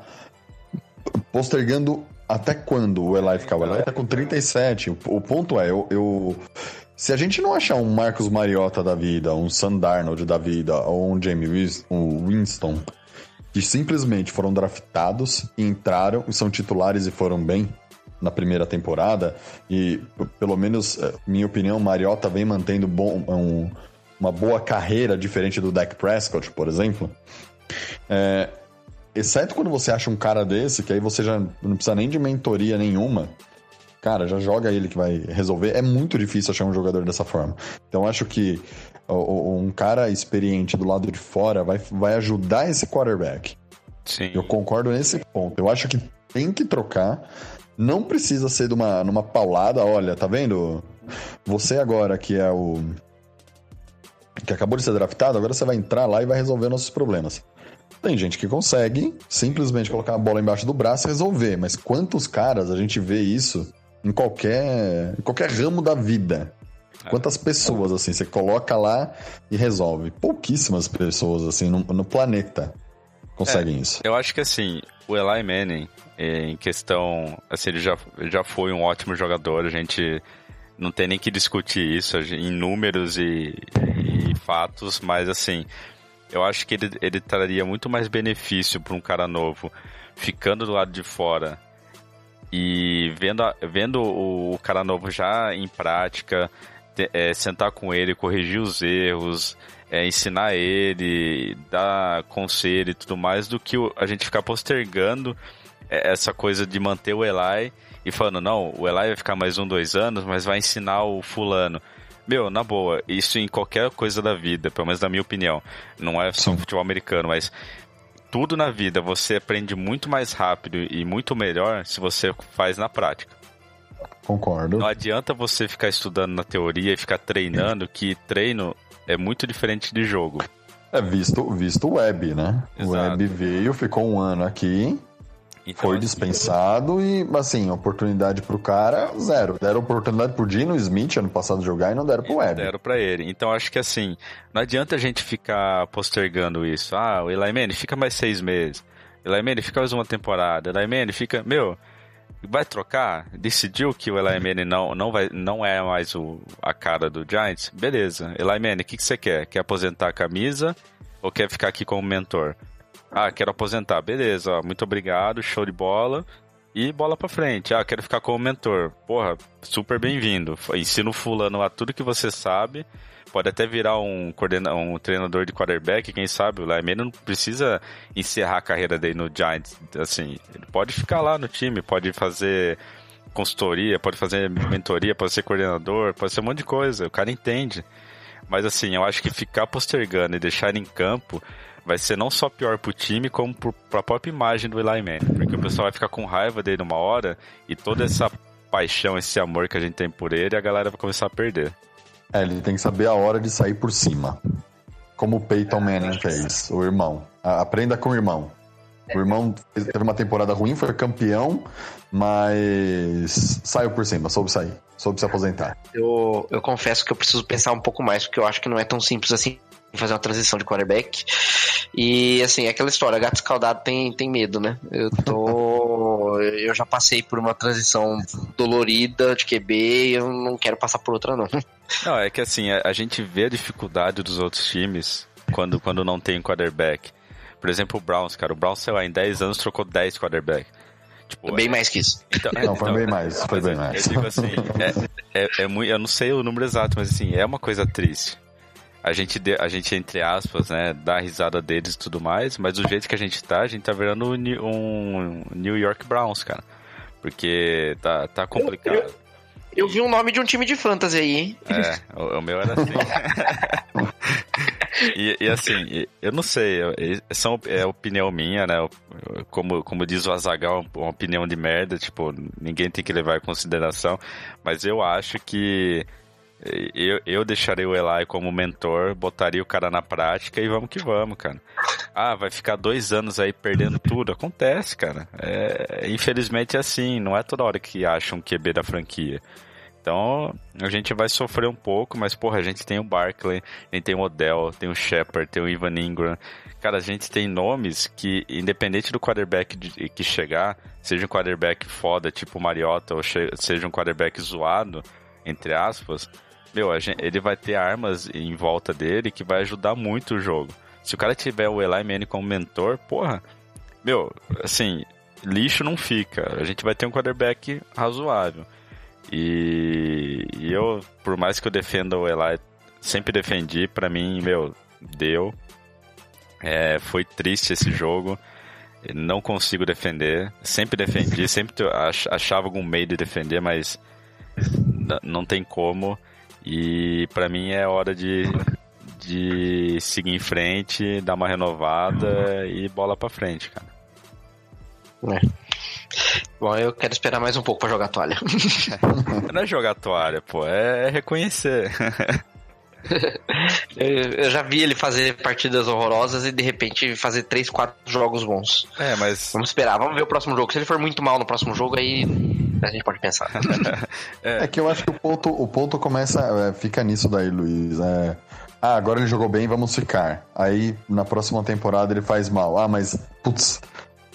postergando até quando o Eli ficar? O Eli tá com 37. O, o ponto é, eu, eu, Se a gente não achar um Marcos Mariota da vida, um Sam Darnold da vida, ou um Jamie Winston, que simplesmente foram draftados e entraram e são titulares e foram bem, na primeira temporada, e pelo menos, é, minha opinião, Mariota vem mantendo bom, um, uma boa carreira, diferente do Dak Prescott, por exemplo. É, exceto quando você acha um cara desse, que aí você já não precisa nem de mentoria nenhuma. Cara, já joga ele que vai resolver. É muito difícil achar um jogador dessa forma. Então acho que um cara experiente do lado de fora vai, vai ajudar esse quarterback. Sim. Eu concordo nesse ponto. Eu acho que tem que trocar. Não precisa ser de uma, numa paulada, olha, tá vendo? Você agora que é o. que acabou de ser draftado, agora você vai entrar lá e vai resolver nossos problemas. Tem gente que consegue simplesmente colocar a bola embaixo do braço e resolver, mas quantos caras a gente vê isso em qualquer, em qualquer ramo da vida? Quantas pessoas, assim, você coloca lá e resolve? Pouquíssimas pessoas, assim, no, no planeta conseguem é, isso. Eu acho que, assim, o Eli Manning, em questão. Assim, ele já, já foi um ótimo jogador, a gente não tem nem que discutir isso em números e, e fatos, mas assim, eu acho que ele, ele traria muito mais benefício para um cara novo ficando do lado de fora e vendo, a, vendo o, o, cara novo já em prática, te, é, sentar com ele, corrigir os erros, é, ensinar ele, dar conselho e tudo mais, do que a gente ficar postergando é, essa coisa de manter o Eli e falando, não, o Eli vai ficar mais um, dois anos, mas vai ensinar o fulano. Meu, na boa, isso em qualquer coisa da vida, pelo menos na minha opinião. Não é só futebol americano, mas tudo na vida você aprende muito mais rápido e muito melhor se você faz na prática. Concordo. Não adianta você ficar estudando na teoria e ficar treinando, que treino é muito diferente de jogo. É visto, visto o web, né? O Exato. web veio, ficou um ano aqui, Então, foi assim, dispensado e, assim, oportunidade pro cara, zero. Deram oportunidade pro Dino Smith ano passado jogar e não deram pro web. Deram pra ele. Então acho que assim, não adianta a gente ficar postergando isso. Ah, o Eli Manning fica mais seis meses. Eli Manning fica mais uma temporada. Eli Manning fica. Meu, vai trocar? Decidiu que o Eli Manning não, não, vai, não é mais o, a cara do Giants? Beleza. Eli Manning, o que, que você quer? Quer aposentar a camisa ou quer ficar aqui como mentor? Ah, quero aposentar. Beleza, ó, muito obrigado, show de bola. E bola pra frente. Ah, quero ficar como mentor. Porra, super bem-vindo. Ensina o fulano lá tudo que você sabe. Pode até virar um, coordena um treinador de quarterback, quem sabe. O Laimene não precisa encerrar a carreira dele no Giants. Assim, ele pode ficar lá no time, pode fazer consultoria, pode fazer mentoria, pode ser coordenador, pode ser um monte de coisa. O cara entende. Mas assim, eu acho que ficar postergando e deixar ele em campo vai ser não só pior pro time, como pro, pra própria imagem do Eli Manning. Porque o pessoal vai ficar com raiva dele uma hora e toda essa paixão, esse amor que a gente tem por ele, a galera vai começar a perder. É, ele tem que saber a hora de sair por cima. Como o Peyton Manning fez, o irmão. Aprenda com o irmão. O irmão teve uma temporada ruim, foi campeão, mas saiu por cima, soube sair, soube se aposentar. Eu, eu confesso que eu preciso pensar um pouco mais, porque eu acho que não é tão simples assim fazer uma transição de quarterback. E assim, é aquela história, gato escaldado tem, tem medo, né? Eu tô. eu já passei por uma transição dolorida de QB e eu não quero passar por outra, não. Não, é que assim, a, a gente vê a dificuldade dos outros times quando, quando não tem quarterback. Por exemplo, o Browns, cara. O Browns, sei lá, em 10 anos trocou 10 quarterback. Tipo, Bem mais que isso. Então, Não, foi então, bem mais, foi bem eu- mais. Eu digo assim, é, é, é muito, eu não sei o número exato, mas assim, é uma coisa triste. A gente, a gente, entre aspas, né, dá a risada deles e tudo mais, mas do jeito que a gente tá, a gente tá virando um New York Browns, cara. Porque tá, tá complicado. Eu vi um nome de um time de fantasy aí, hein? É, o, o meu era assim. e, e assim, eu não sei, são, é opinião minha, né? Como, como diz o Azagal, uma opinião de merda, tipo, ninguém tem que levar em consideração, mas eu acho que eu, eu deixaria o Eli como mentor, botaria o cara na prática e vamos que vamos, cara. Ah, vai ficar dois anos aí perdendo tudo. Acontece, cara. É, infelizmente é assim, não é toda hora que acham um QB da franquia. Então, a gente vai sofrer um pouco, mas, porra, a gente tem o Barkley, a gente tem o Odell, tem o Shepard, tem o Ivan Ingram. Cara, a gente tem nomes que, independente do quarterback de- que chegar, seja um quarterback foda, tipo Mariota, ou seja um quarterback zoado, entre aspas, meu, a gen- ele vai ter armas em volta dele que vai ajudar muito o jogo. Se o cara tiver o Eli Manning como mentor, porra, meu, assim, lixo não fica. A gente vai ter um quarterback razoável. E, e eu, por mais que eu defenda o Eli, sempre defendi, pra mim, meu, deu. É, foi triste esse jogo. Não consigo defender. Sempre defendi, sempre achava algum meio de defender, mas não tem como. E pra mim é hora de, de seguir em frente, dar uma renovada e bola pra frente, cara. Bom, eu quero esperar mais um pouco pra jogar toalha. Não é jogar toalha, pô, é reconhecer. Eu, eu já vi ele fazer partidas horrorosas e de repente fazer 3, 4 jogos bons. É, mas Vamos esperar, vamos ver o próximo jogo. Se ele for muito mal no próximo jogo, aí a gente pode pensar. É que eu acho que o ponto, o ponto começa, é, fica nisso daí, Luiz. É, ah, agora ele jogou bem, vamos ficar. Aí na próxima temporada ele faz mal. Ah, mas putz,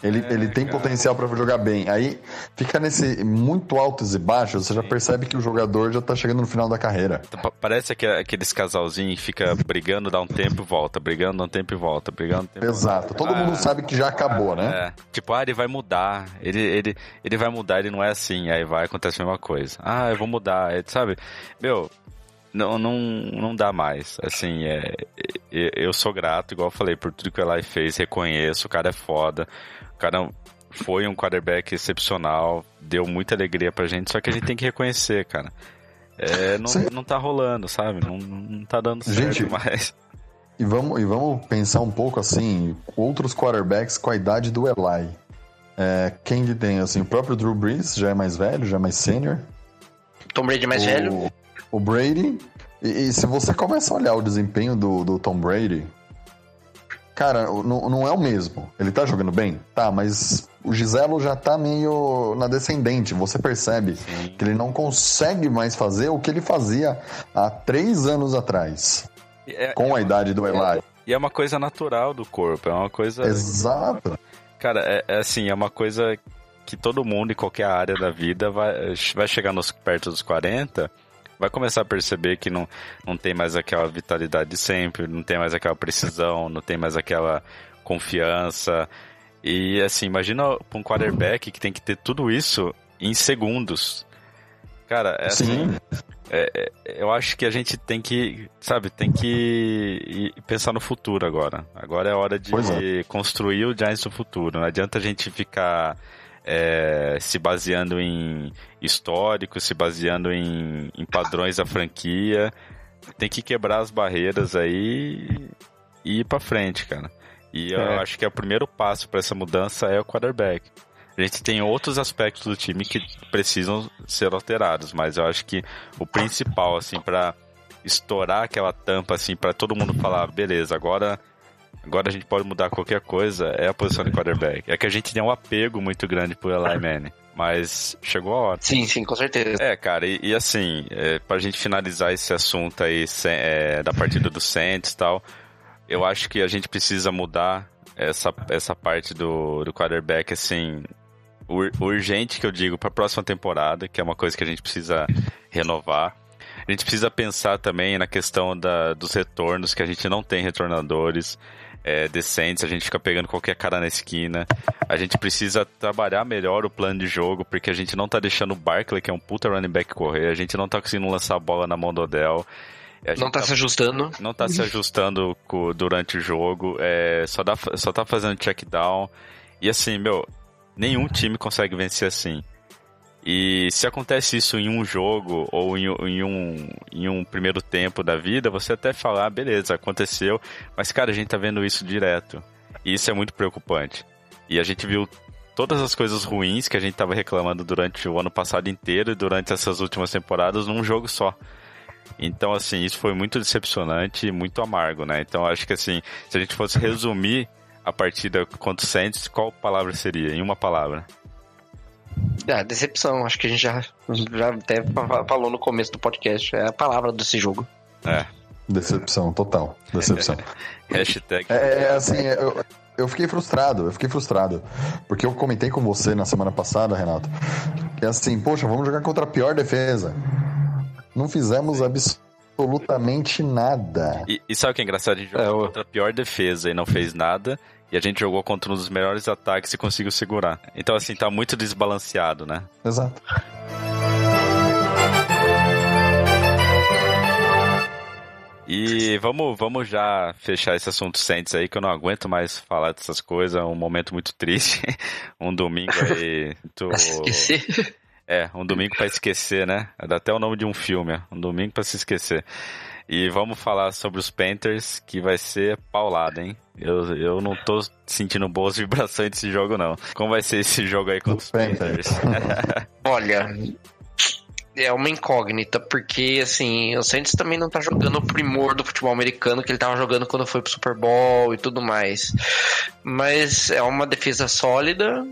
ele, ele tem potencial pra jogar bem. Aí fica nesse muito altos e baixos, você já percebe que o jogador já tá chegando no final da carreira. pa- parece que aqueles casalzinhos que fica brigando, dá um tempo e volta, brigando, dá um tempo e volta, brigando, um tempo Exato. Todo Ah. mundo sabe que já acabou, né? É, tipo, ah, ele vai mudar. Ele, ele, ele vai mudar, ele não é assim. Aí vai acontecer a mesma coisa. Ah, eu vou mudar. É, sabe? Meu, não, não, não dá mais. Assim, é, é, eu sou grato, igual eu falei, por tudo que o Eli fez. Reconheço, o cara é foda. O cara foi um quarterback excepcional. Deu muita alegria pra gente. Só que a gente tem que reconhecer, cara. é, não, não tá rolando, sabe? Não, não tá dando certo Gente, mais. E vamos, e vamos pensar um pouco assim, outros quarterbacks com a idade do Eli. É, quem que tem, assim, o próprio Drew Brees já é mais velho, já é mais sênior. Tom Brady mais o, velho. O Brady. E, e se você começa a olhar o desempenho do, do Tom Brady, cara, não, não é o mesmo. Ele tá jogando bem? Tá, mas o Giselo já tá meio na descendente. Você percebe que ele não consegue mais fazer o que ele fazia há três anos atrás, É, com a idade do Eli. e é uma coisa natural do corpo, é uma coisa. Exato. Cara, é, é assim, é uma coisa que todo mundo em qualquer área da vida vai, vai chegar nos, perto dos 40, vai começar a perceber que não, não tem mais aquela vitalidade de sempre, não tem mais aquela precisão, não tem mais aquela confiança. E assim, imagina um quarterback que tem que ter tudo isso em segundos. Cara, é assim, Sim. é- é- eu acho que a gente tem que, sabe, tem que pensar no futuro agora. Agora é hora de Pois construir o Giants do futuro. Não adianta a gente ficar é, se baseando em históricos, se baseando em, em padrões da franquia. Tem que quebrar as barreiras aí e ir pra frente, cara. E eu É. acho que é o primeiro passo para essa mudança é o quarterback. A gente tem outros aspectos do time que precisam ser alterados, mas eu acho que o principal, assim, para estourar aquela tampa, assim, para todo mundo falar, beleza, agora, agora a gente pode mudar qualquer coisa, é a posição de quarterback. É que a gente tem um apego muito grande por Eli Manning, mas chegou a hora. Sim, sim, com certeza. É, cara, e, e assim, é, pra gente finalizar esse assunto aí é, da partida do Saints e tal, eu acho que a gente precisa mudar essa, essa parte do, do quarterback, assim, ur- urgente que eu digo pra próxima temporada, que é uma coisa que a gente precisa renovar. A gente precisa pensar também na questão da, dos retornos, que a gente não tem retornadores é, decentes, a gente fica pegando qualquer cara na esquina. A gente precisa trabalhar melhor o plano de jogo, porque a gente não tá deixando o Barkley, que é um puta running back, correr, a gente não tá conseguindo lançar a bola na mão do Odell. Não tá se ajustando. não tá se ajustando co- durante o jogo, é, só, dá, só tá fazendo check down. E assim, meu, nenhum time consegue vencer assim. E se acontece isso em um jogo ou em, em um, em um primeiro tempo da vida, você até fala, ah, beleza, aconteceu. Mas, cara, a gente tá vendo isso direto. E isso é muito preocupante. E a gente viu todas as coisas ruins que a gente tava reclamando durante o ano passado inteiro e durante essas últimas temporadas num jogo só. Então, assim, isso foi muito decepcionante e muito amargo, né? Então, acho que, assim, se a gente fosse resumir a partida contra o Saints, qual palavra seria? Em uma palavra. Ah, decepção. Acho que a gente já, já até fa- falou no começo do podcast. É a palavra desse jogo. É. Decepção, total. Decepção. Hashtag. É, é, assim, é, eu, eu fiquei frustrado, eu fiquei frustrado. Porque eu comentei com você na semana passada, Renato, que é assim, poxa, vamos jogar contra a pior defesa. Não fizemos absolutamente nada. E, e sabe o que é engraçado? A gente jogou É, contra a pior defesa e não fez nada. E a gente jogou contra um dos melhores ataques e conseguiu segurar. Então, assim, tá muito desbalanceado, né? Exato. E vamos, vamos já fechar esse assunto Saints aí, que eu não aguento mais falar dessas coisas. É um momento muito triste. um domingo aí. Tô... Esqueci. É, um domingo pra esquecer, né? Dá até o nome de um filme, um domingo pra se esquecer. E vamos falar sobre os Panthers, que vai ser paulada, hein? Eu, eu não tô sentindo boas vibrações desse jogo, não. Como vai ser esse jogo aí contra os Panthers. Panthers? Olha, é uma incógnita, porque assim, o Saints também não tá jogando o primor do futebol americano que ele tava jogando quando foi pro Super Bowl e tudo mais. Mas é uma defesa sólida,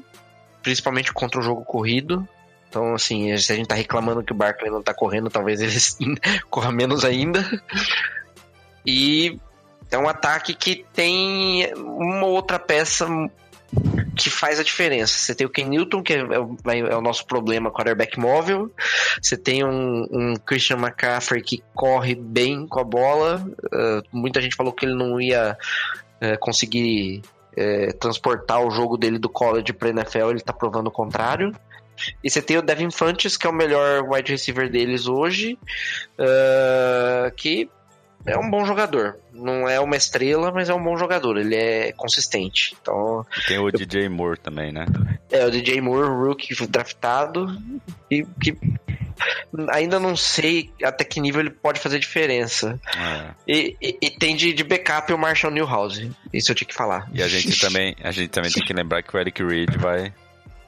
principalmente contra o jogo corrido. Então, assim, se a gente tá reclamando que o Barkley não tá correndo, talvez eles corra menos ainda. E é um ataque que tem uma outra peça que faz a diferença. Você tem o Ken Newton, que é, é o nosso problema quarterback móvel. Você tem um, um Christian McCaffrey que corre bem com a bola. Uh, muita gente falou que ele não ia uh, conseguir uh, transportar o jogo dele do college para NFL. Ele tá provando o contrário. E você tem o Devin Funches, que é o melhor wide receiver deles hoje, uh, que é um bom jogador. Não é uma estrela, mas é um bom jogador. Ele é consistente. Então, Tem o DJ Moore também, né? é, o DJ Moore, rookie draftado, e que ainda não sei até que nível ele pode fazer diferença. É. E, e- e tem de, de backup o Marshall Newhouse. Isso eu tinha que falar. E a gente também, a gente também tem que lembrar que o Eric Reed vai,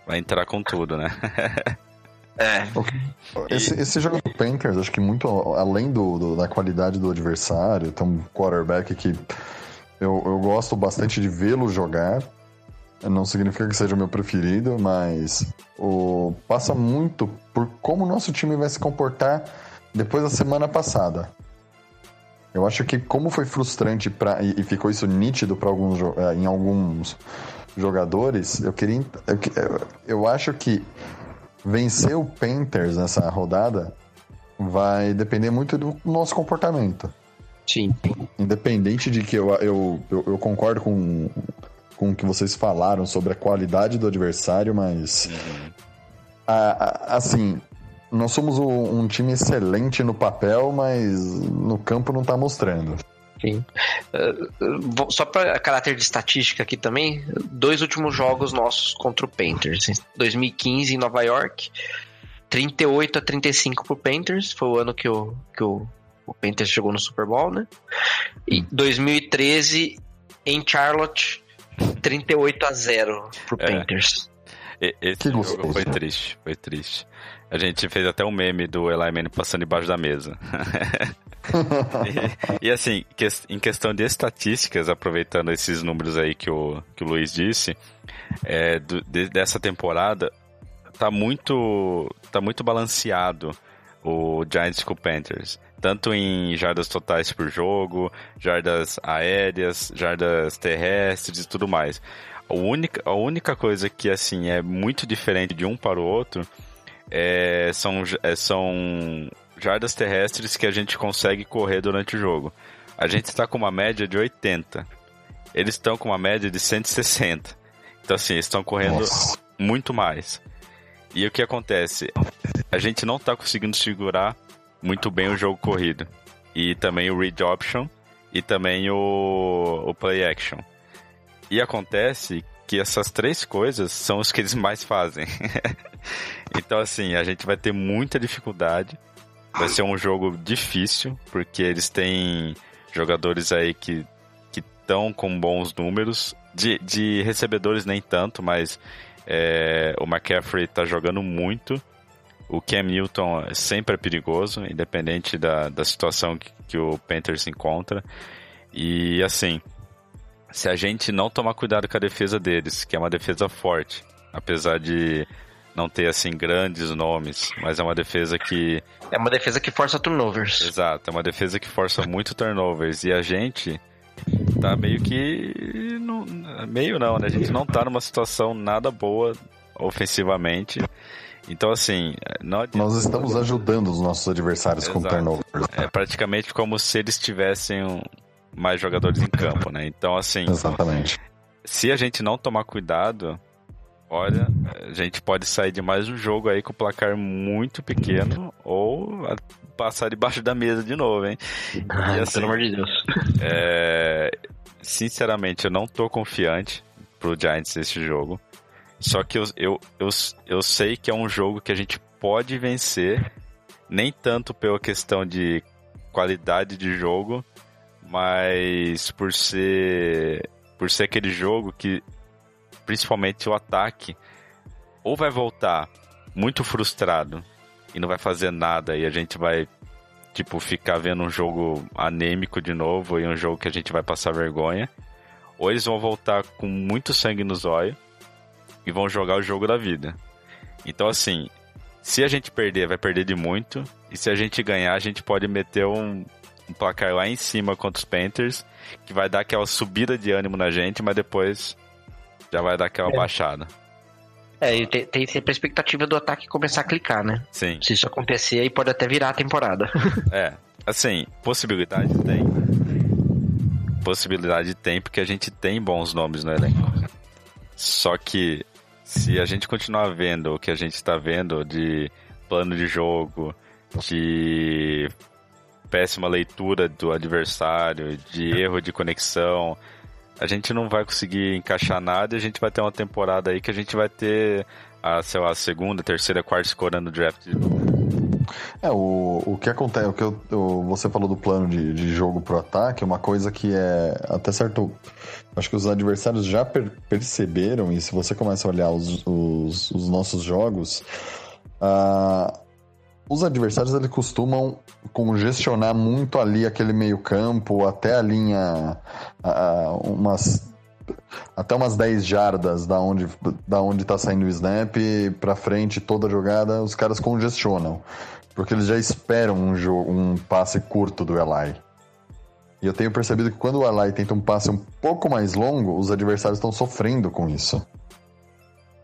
vai entrar com tudo, né? É. Esse, esse jogo do Panthers, acho que muito além do, do- da qualidade do adversário, tem um quarterback que eu, eu gosto bastante de vê-lo jogar. Não significa que seja o meu preferido, mas o, passa muito por como o nosso time vai se comportar depois da semana passada. Eu acho que como foi frustrante pra, e, e ficou isso nítido para alguns eh, em alguns jogadores, eu queria eu, eu- acho que vencer o Panthers nessa rodada vai depender muito do nosso comportamento. Sim. Independente de que eu, eu, eu, eu concordo com, com o que vocês falaram sobre a qualidade do adversário, mas. a- a- assim, nós somos um, um time excelente no papel, mas no campo não tá mostrando. Sim. Vou- só para caráter de estatística aqui também, dois últimos jogos nossos contra o Panthers. Em 2015 em Nova York, 38 a 35 pro Panthers, foi o ano que o, que o, o Panthers chegou no Super Bowl, né? E 2013 em Charlotte, 38 a 0 pro É. Panthers. E- Esse Que jogo gostoso. foi triste, foi triste. A gente fez até um meme do Eli Manning passando debaixo da mesa. e, assim, ques- em questão de estatísticas, aproveitando esses números aí que o, que o Luiz disse, é, do- de- dessa temporada, tá muito, tá muito balanceado o Giants com o Panthers. Tanto em jardas totais por jogo, jardas aéreas, jardas terrestres e tudo mais. A única, a única coisa que, assim, é muito diferente de um para o outro é, são, é, são jardas terrestres que a gente consegue correr durante o jogo. A gente está com uma média de 80. Eles estão com uma média de 160. Então, assim, eles estão correndo Nossa. muito mais. E o que acontece? A gente não tá conseguindo segurar muito bem o jogo corrido. E também o read option e também o, o play action. E acontece que essas três coisas são os que eles mais fazem. então, assim, a gente vai ter muita dificuldade. Vai ser um jogo difícil, porque eles têm jogadores aí que estão com bons números. De, de recebedores nem tanto, mas é, o McCaffrey tá jogando muito. O Cam Newton sempre é perigoso, independente da, da situação que, que o Panthers encontra. E assim, se a gente não tomar cuidado com a defesa deles, que é uma defesa forte, apesar de não ter assim grandes nomes, mas é uma defesa que É uma defesa que força turnovers. Exato, é uma defesa que força muito turnovers e a gente tá meio que. Não, meio não, né? A gente não tá numa situação nada boa ofensivamente. Então, assim, não adianta- Nós estamos ajudando os nossos adversários com Exato. turnovers. É praticamente como se eles tivessem mais jogadores em campo, né? Então, assim, Exatamente. se a gente não tomar cuidado, olha, a gente pode sair de mais um jogo aí com o placar muito pequeno ou passar debaixo da mesa de novo, hein? Ah, assim, Pelo amor de Deus. É, sinceramente, eu não tô confiante pro Giants nesse jogo. Só que eu, eu, eu, eu sei que é um jogo que a gente pode vencer, nem tanto pela questão de qualidade de jogo, mas por ser por ser aquele jogo que principalmente o ataque ou vai voltar muito frustrado e não vai fazer nada e a gente vai tipo ficar vendo um jogo anêmico de novo e um jogo que a gente vai passar vergonha, ou eles vão voltar com muito sangue nos olhos e vão jogar o jogo da vida. Então assim, se a gente perder, vai perder de muito, e se a gente ganhar, a gente pode meter um, um placar lá em cima contra os Panthers, que vai dar aquela subida de ânimo na gente, mas depois já vai dar aquela baixada. É, e tem, tem sempre a expectativa do ataque começar a clicar, né? Sim. Se isso acontecer, aí pode até virar a temporada. É, assim, possibilidade tem. Possibilidade tem, porque a gente tem bons nomes no elenco. Só que, se a gente continuar vendo o que a gente está vendo de plano de jogo, de péssima leitura do adversário, de erro de conexão, a gente não vai conseguir encaixar nada e a gente vai ter uma temporada aí que a gente vai ter a, sei lá, a segunda, terceira, quarta escolha no draft É, o, o que acontece, o que eu, eu- você falou do plano de, de jogo pro ataque, é uma coisa que é até certo. Acho que os adversários já per- perceberam, e se você começa a olhar os, os, os nossos jogos, ah, os adversários eles costumam congestionar muito ali aquele meio-campo, até a linha. ah, umas até umas 10 jardas da onde, da onde tá saindo o snap pra frente, toda a jogada, os caras congestionam. Porque eles já esperam um, jogo, um passe curto do Eli. E eu tenho percebido que quando o Eli tenta um passe um pouco mais longo, os adversários estão sofrendo com isso.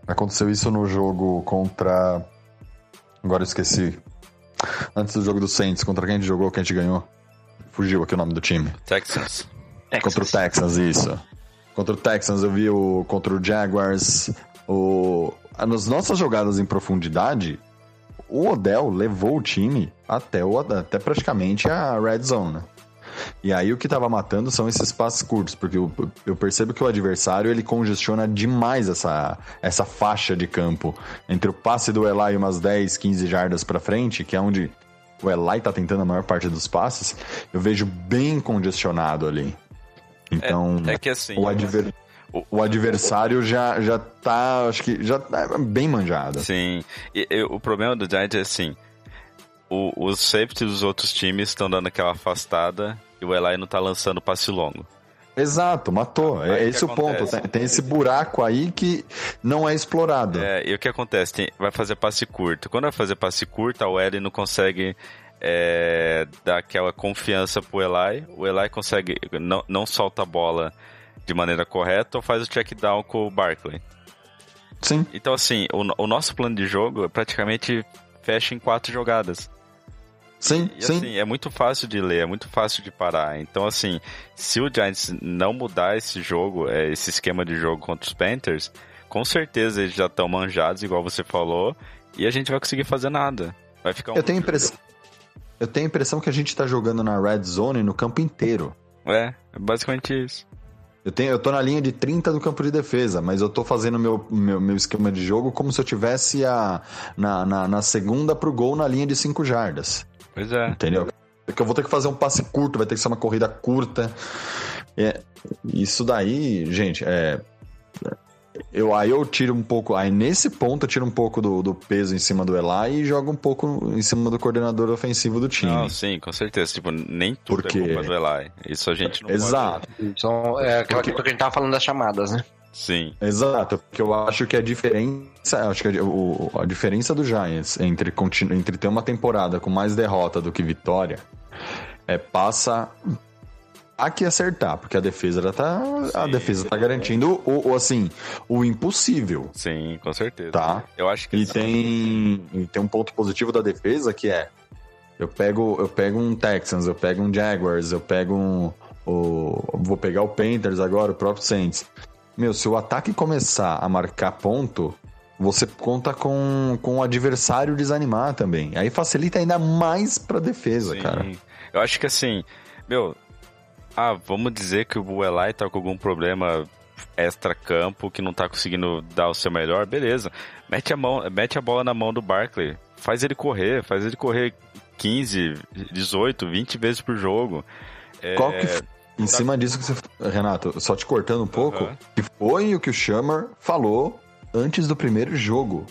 Aconteceu isso no jogo contra. Agora eu esqueci. Antes do jogo do Saints, contra quem a gente jogou, que a gente ganhou. Fugiu aqui o nome do time. Texans. Contra o Texans, isso. Contra o Texans, eu vi o contra o Jaguars. O... Nas nossas jogadas em profundidade, o Odell levou o time até, o... até praticamente a red zone. né? E aí o que tava matando são esses passes curtos, porque eu, eu percebo que o adversário ele congestiona demais essa, essa faixa de campo entre o passe do Eli umas 10, 15 jardas pra frente, que é onde o Eli tá tentando a maior parte dos passes, eu vejo bem congestionado ali. Então, É que assim. o, adver- o- o adversário já, já tá, acho que já tá bem manjado. Sim. E, e o problema do Giants é assim: o, os safety dos outros times estão dando aquela afastada e o Eli não tá lançando passe longo. Exato, matou. Aí É esse o ponto. Tem, tem esse buraco aí que não é explorado. É, e o que acontece? Tem- vai fazer passe curto. Quando vai fazer passe curto, a OL não consegue é, dar aquela confiança pro Eli. O Eli consegue, não, não solta a bola de maneira correta ou faz o check down com o Barkley. Sim. Então, assim, o, o nosso plano de jogo praticamente fecha em quatro jogadas. Sim, E sim. assim, é muito fácil de ler, é muito fácil de parar. Então, assim, se o Giants não mudar esse jogo, é, esse esquema de jogo contra os Panthers, com certeza eles já estão manjados, igual você falou, e a gente vai conseguir fazer nada. Vai ficar um Eu tenho a impressão. Eu tenho a impressão que a gente tá jogando na red zone no campo inteiro. É, é basicamente isso. Eu, tenho, eu tô na linha de 30 do campo de defesa, mas eu tô fazendo meu, meu, meu esquema de jogo como se eu tivesse a, na, na, na segunda pro gol na linha de 5 jardas. Pois é. Entendeu? Porque eu vou ter que fazer um passe curto, vai ter que ser uma corrida curta. É, isso daí, gente, é. Eu, aí eu tiro um pouco. Aí nesse ponto eu tiro um pouco do, do peso em cima do Eli e jogo um pouco em cima do coordenador ofensivo do time. Não, sim, com certeza. Tipo, nem tudo Porque- é culpa do Eli. Isso a gente não Exato, Então, é aquela questão que a gente tava falando das chamadas, né? Sim. exato. Porque eu acho que a diferença. Acho que a, o- a diferença do Giants entre, entre ter uma temporada com mais derrota do que vitória é passa a que acertar, porque a defesa já tá. A Sim. defesa tá garantindo o, o, assim, o impossível. Sim, com certeza. Tá. Eu acho que E tem, e tem um ponto positivo da defesa que é eu pego, eu pego um Texans, eu pego um Jaguars, eu pego um. O, vou pegar o Panthers agora, o próprio Saints. Meu, se o ataque começar a marcar ponto, você conta com, com o adversário desanimar também. Aí facilita ainda mais pra defesa, Sim. cara. Eu acho que assim, meu, ah, vamos dizer que o Eli tá com algum problema extra-campo, que não tá conseguindo dar o seu melhor, beleza. Mete a, mão, mete a bola na mão do Barkley. Faz ele correr, faz ele correr 15, 18, 20 vezes por jogo. É, Qual que em cima disso que você. Renato, só te cortando um pouco, Aham. que foi o que o Shammer falou antes do primeiro jogo.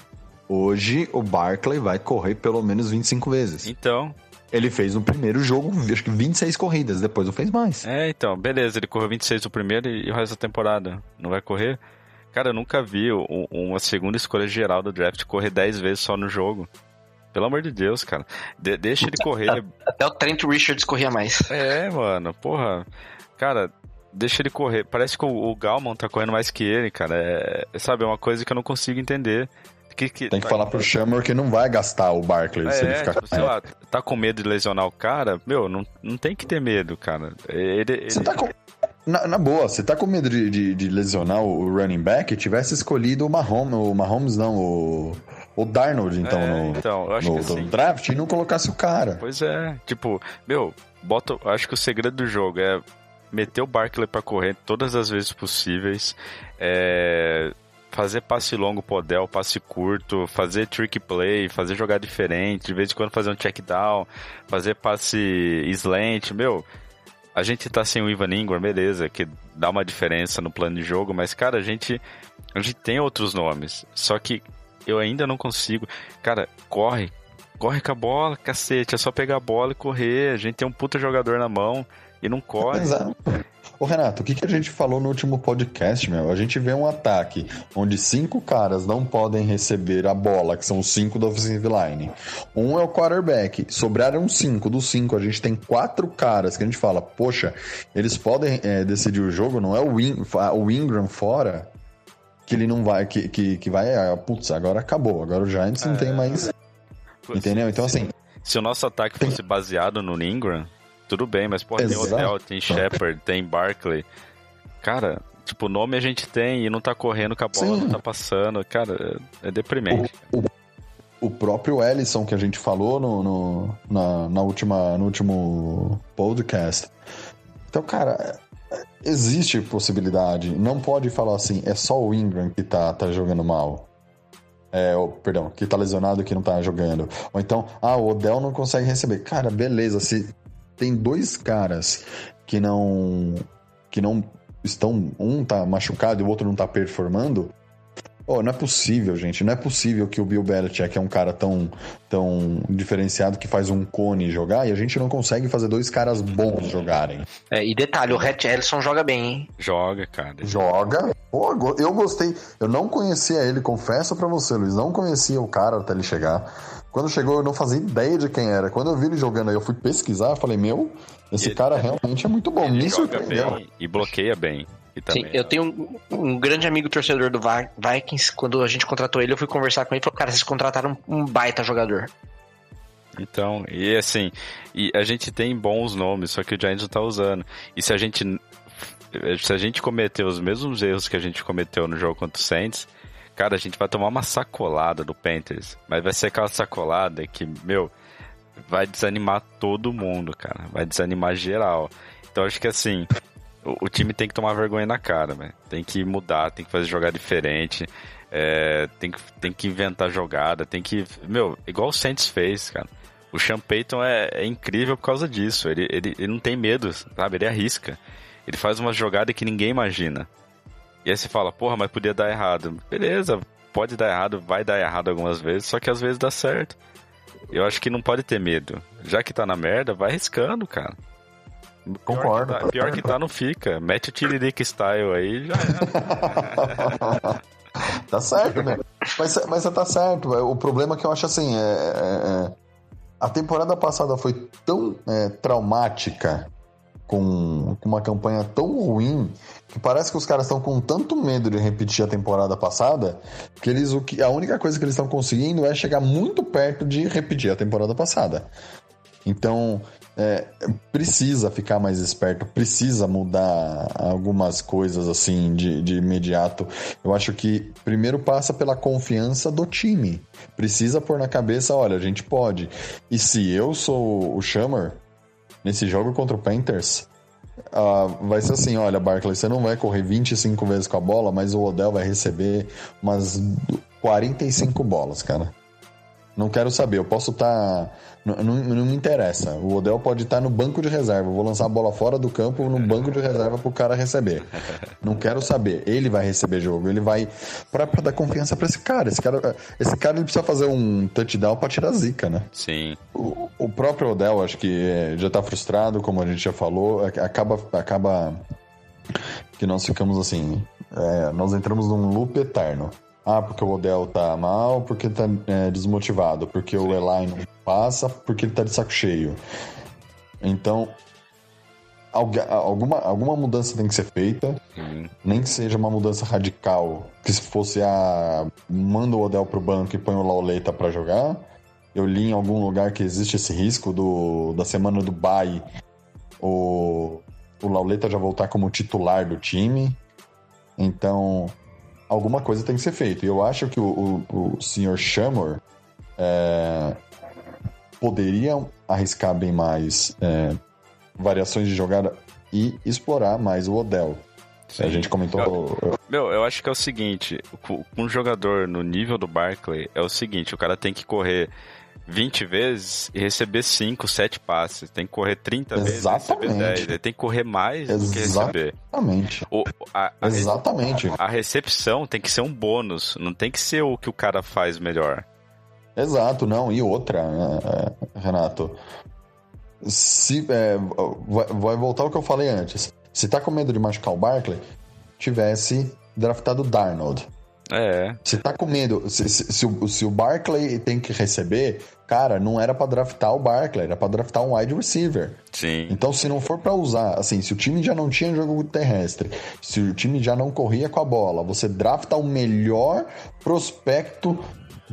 Hoje o Barkley vai correr pelo menos 25 vezes. Então, Ele fez no primeiro jogo, acho que 26 corridas, depois não fez mais. é, então, beleza, ele correu 26 no primeiro e, o resto da temporada não vai correr. Cara, eu nunca vi um- uma segunda escolha geral do draft correr 10 vezes só no jogo. Pelo amor de Deus, cara. De- deixa ele correr, é Até o Trent Richards corria mais. É, mano, porra. Cara, deixa ele correr. Parece que o, o Galman tá correndo mais que ele, cara. É, sabe, é uma coisa que eu não consigo entender. Que, que, Tem que falar pro Shammer que não vai gastar o Barkley se ele É, ficar tipo, sei lá, tá com medo de lesionar o cara? Meu, não, não tem que ter medo, cara. Ele, ele- Você tá com. Na, na boa, você tá com medo de, de, de lesionar o running back? Tivesse escolhido o Mahomes, o Mahomes não, o, o Darnold, então, É, no, então, eu acho no, que assim- draft e não colocasse o cara. Pois é, tipo, meu, bota, acho que o segredo do jogo é meter o Barkley pra correr todas as vezes possíveis, é, fazer passe longo pro Odell, passe curto, fazer trick play, fazer jogar diferente, de vez em quando fazer um check down, fazer passe slant, meu. A gente tá sem o Ivan Ingram, beleza, que dá uma diferença no plano de jogo, mas cara, a gente a gente tem outros nomes, só que eu ainda não consigo. Cara, corre, corre com a bola, cacete, é só pegar a bola e correr. A gente tem um puta jogador na mão e não corre. Exato. Ô Renato, o que, que a gente falou no último podcast, meu? A gente vê um ataque onde cinco caras não podem receber a bola, que são os cinco da offensive line. Um é o quarterback. Sobraram cinco. Dos cinco, a gente tem quatro caras que a gente fala, poxa, eles podem é, decidir o jogo, não é o, Win o Ingram fora que ele não vai, que, que, que vai, ah, putz, agora acabou, agora o Giants não é... tem mais. Entendeu? Então, assim. Se o nosso ataque tem... fosse baseado no Ingram, tudo bem, mas pô, tem Odell, tem Shepard, tem Barkley. Cara, tipo, nome a gente tem e não tá correndo com a bola, Sim. não tá passando. Cara, é deprimente. O, o, o próprio Ellison que a gente falou no, no, na, na última, no último podcast. Então, cara, existe possibilidade. Não pode falar assim, é só o Ingram que tá, tá jogando mal. É, oh, perdão, que tá lesionado que não tá jogando. Ou então, ah, o Odell não consegue receber. Cara, beleza, se tem dois caras que não que não estão um tá machucado e o outro não tá performando, Oh, não é possível, gente. Não é possível que o Bill Belichick é um cara tão, tão diferenciado que faz um cone jogar e a gente não consegue fazer dois caras bons jogarem. É, e detalhe, o Rhett Ellison joga bem, hein? Joga, cara. Joga. Pô, eu gostei. Eu não conhecia ele, confesso para você, Luiz. Não conhecia o cara até ele chegar. Quando chegou, eu não fazia ideia de quem era. Quando eu vi ele jogando aí, eu fui pesquisar, falei, meu, esse ele, cara realmente é muito bom. Me surpreendeu. Bem, e bloqueia bem. Sim, eu tenho um, um, grande amigo torcedor do Vikings. Quando a gente contratou ele, eu fui conversar com ele e falou: Cara, vocês contrataram um baita jogador. Então, e assim, e a gente tem bons nomes, só que o Giants não tá usando. E se a gente se a gente cometer os mesmos erros que a gente cometeu no jogo contra o Saints, cara, a gente vai tomar uma sacolada do Panthers. Mas vai ser aquela sacolada que, meu, vai desanimar todo mundo, cara. Vai desanimar geral. Então acho que assim, o, o time tem que tomar vergonha na cara, né? Tem que mudar, tem que fazer jogar diferente. É, tem, que, tem que inventar jogada, tem que. Meu, igual o Saints fez, cara. O Sean Payton é, é incrível por causa disso. Ele, ele, ele não tem medo, sabe? Ele arrisca. Ele faz uma jogada que ninguém imagina. E aí você fala, porra, mas podia dar errado. Beleza, pode dar errado, vai dar errado algumas vezes, só que às vezes dá certo. Eu acho que não pode ter medo. Já que tá na merda, vai arriscando, cara. Concordo. Pior que, tá, pior que tá, não fica. Mete o Tiririca Style aí já é. tá certo, né? Mas, mas você tá certo. O problema é que eu acho assim, é, é, é a temporada passada foi tão é, traumática, com, com uma campanha tão ruim, que parece que os caras estão com tanto medo de repetir a temporada passada, que eles o que a única coisa que eles estão conseguindo é chegar muito perto de repetir a temporada passada. Então, é, precisa ficar mais esperto, precisa mudar algumas coisas assim de, de imediato. Eu acho que primeiro passa pela confiança do time. Precisa pôr na cabeça, olha, a gente pode. E se eu sou o Shammer nesse jogo contra o Panthers, uh, vai ser assim, olha, Barkley, você não vai correr 25 vezes com a bola, mas o Odell vai receber umas 45 bolas, cara. Não quero saber, eu posso estar. Tá não, não, não, me interessa. O Odell pode estar no banco de reserva. Eu vou lançar a bola fora do campo no banco de reserva pro cara receber. Não quero saber. Ele vai receber jogo. Ele vai. Pra, pra dar confiança pra esse cara. Esse cara, esse cara ele precisa fazer um touchdown pra tirar a zica, né? Sim. O, o próprio Odell, acho que é, já tá frustrado, como a gente já falou. Acaba. acaba que nós ficamos assim. É, nós entramos num loop eterno. Ah, porque o Odell tá mal, porque tá é, desmotivado, porque Sim. o Eli não passa, porque ele tá de saco cheio. Então, alguma, alguma mudança tem que ser feita, uhum. nem que seja uma mudança radical, que se fosse a manda o Odell pro banco e põe o Lauleta para jogar. Eu li em algum lugar que existe esse risco do, da semana do bye o, o Lauleta já voltar como titular do time. Então, alguma coisa tem que ser feita. E eu acho que o, o, o Sr. Shamor é, poderia arriscar bem mais é, variações de jogada e explorar mais o Odell. A gente comentou. Meu, eu acho que é o seguinte: um jogador no nível do Barkley, é o seguinte: o cara tem que correr 20 vezes e receber 5, 7 passes. Tem que correr 30 vezes e receber Exatamente. 10. Ele tem que correr mais do que receber. Exatamente. O, a, a, Exatamente. a recepção tem que ser um bônus, não tem que ser o que o cara faz melhor. Exato, não. E outra, é, é, Renato. Se, é, vai, vai voltar ao que eu falei antes. Se tá com medo de machucar o Barkley, tivesse draftado o Darnold. É, Se tá com medo, se, se, se o, se o Barkley tem que receber, cara, não era pra draftar o Barkley, era pra draftar um wide receiver. sim. Então, se não for pra usar, assim, se o time já não tinha jogo terrestre, se o time já não corria com a bola, você drafta o melhor prospecto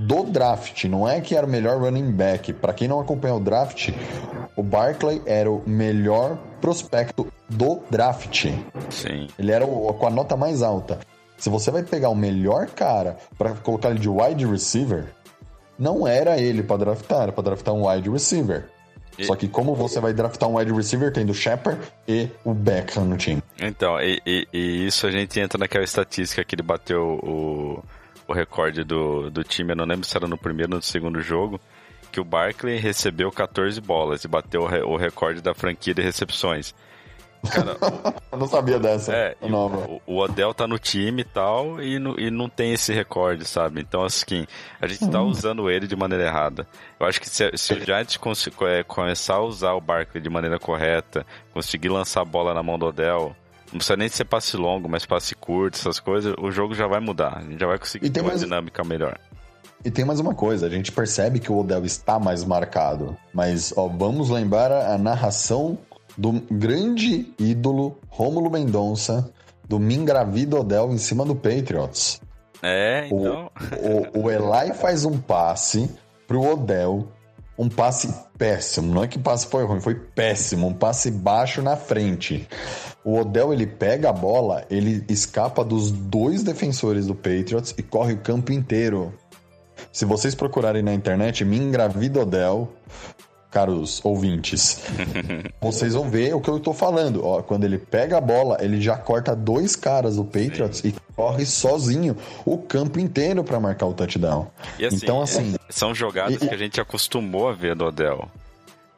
do draft. Não é que era o melhor running back. Pra quem não acompanhou o draft, o Barkley era o melhor prospecto do draft. Sim. Ele era o, com a nota mais alta. Se você vai pegar o melhor cara pra colocar ele de wide receiver, não era ele pra draftar, era pra draftar um wide receiver. E- Só que como você vai draftar um wide receiver tendo o Shepard e o Beckham no time? Então, e, e- e isso a gente entra naquela estatística que ele bateu o, o recorde do, do time, eu não lembro se era no primeiro ou no segundo jogo, que o Barkley recebeu 14 bolas e bateu o, re- o recorde da franquia de recepções. Cara, Eu não sabia dessa. é, Não, o, o Odell tá no time e tal, e, não- e não tem esse recorde, sabe? Então, assim, a gente tá usando ele de maneira errada. Eu acho que se, se o Giants é, começar a usar o Barkley de maneira correta, conseguir lançar a bola na mão do Odell, não precisa nem ser passe longo, mas passe curto, essas coisas, o jogo já vai mudar. A gente já vai conseguir ter uma mais- dinâmica melhor. E tem mais uma coisa, a gente percebe que o Odell está mais marcado. Mas, ó, vamos lembrar a, narração do grande ídolo Rômulo Mendonça do Me Engravida Odell em cima do Patriots. É, então. O, o Eli faz um passe pro Odell, um passe péssimo. Não é que o passe foi ruim, foi péssimo. Um passe baixo na frente. O Odell, ele pega a bola, ele escapa dos dois defensores do Patriots e corre o campo inteiro. Se vocês procurarem na internet, me engravida Odell, caros ouvintes, vocês vão ver o que eu tô falando. Ó, quando ele pega a bola, ele já corta dois caras do Patriots e corre sozinho o campo inteiro para marcar o touchdown. E assim, então, assim, São jogadas e- que a gente acostumou a ver do Odell.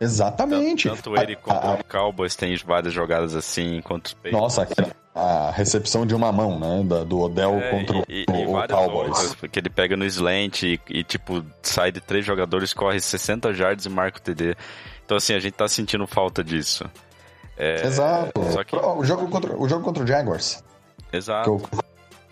Exatamente. Tanto ele A- quanto a- o Cowboys tem várias jogadas assim, contra os Patriots. Nossa, a recepção de uma mão, né? da- do Odell É, contra o- e, o, e o Cowboys. porque ele pega no slant e, e, tipo, sai de três jogadores, corre 60 yards e marca o TD. Então, assim, a gente tá sentindo falta disso. É, Exato. Que, O, jogo contra, o jogo contra o Jaguars. que exato. eu-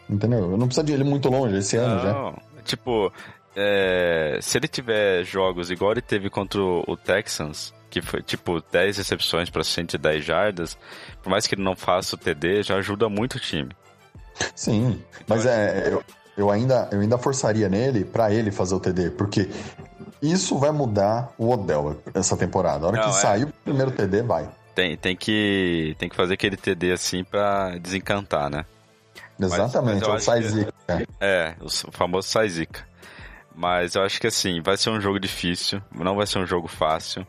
entendeu? Eu não preciso de ele muito longe esse ano já. Não, tipo, é, se ele tiver jogos igual ele teve contra o o Texans, que foi tipo 10 recepções para 110 jardas, por mais que ele não faça o TD, já ajuda muito o time. Sim, mas é, eu, eu ainda, eu ainda forçaria nele pra ele fazer o TD, porque isso vai mudar o Odell essa temporada. A hora Não, que é. sair o primeiro TD, vai. Tem, tem, que, tem que fazer aquele TD assim pra desencantar, né? Exatamente, mas eu é o acho sai que- zica. É, o o famoso sai zica. Mas eu acho que assim, vai ser um jogo difícil, não vai ser um jogo fácil.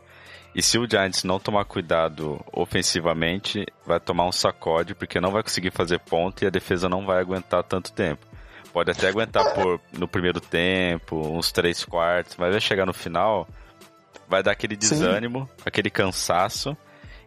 E se o Giants não tomar cuidado ofensivamente, vai tomar um sacode, porque não vai conseguir fazer ponto e a defesa não vai aguentar tanto tempo. Pode até aguentar por no primeiro tempo, uns três quartos, mas vai chegar no final, vai dar aquele Sim. desânimo, aquele cansaço,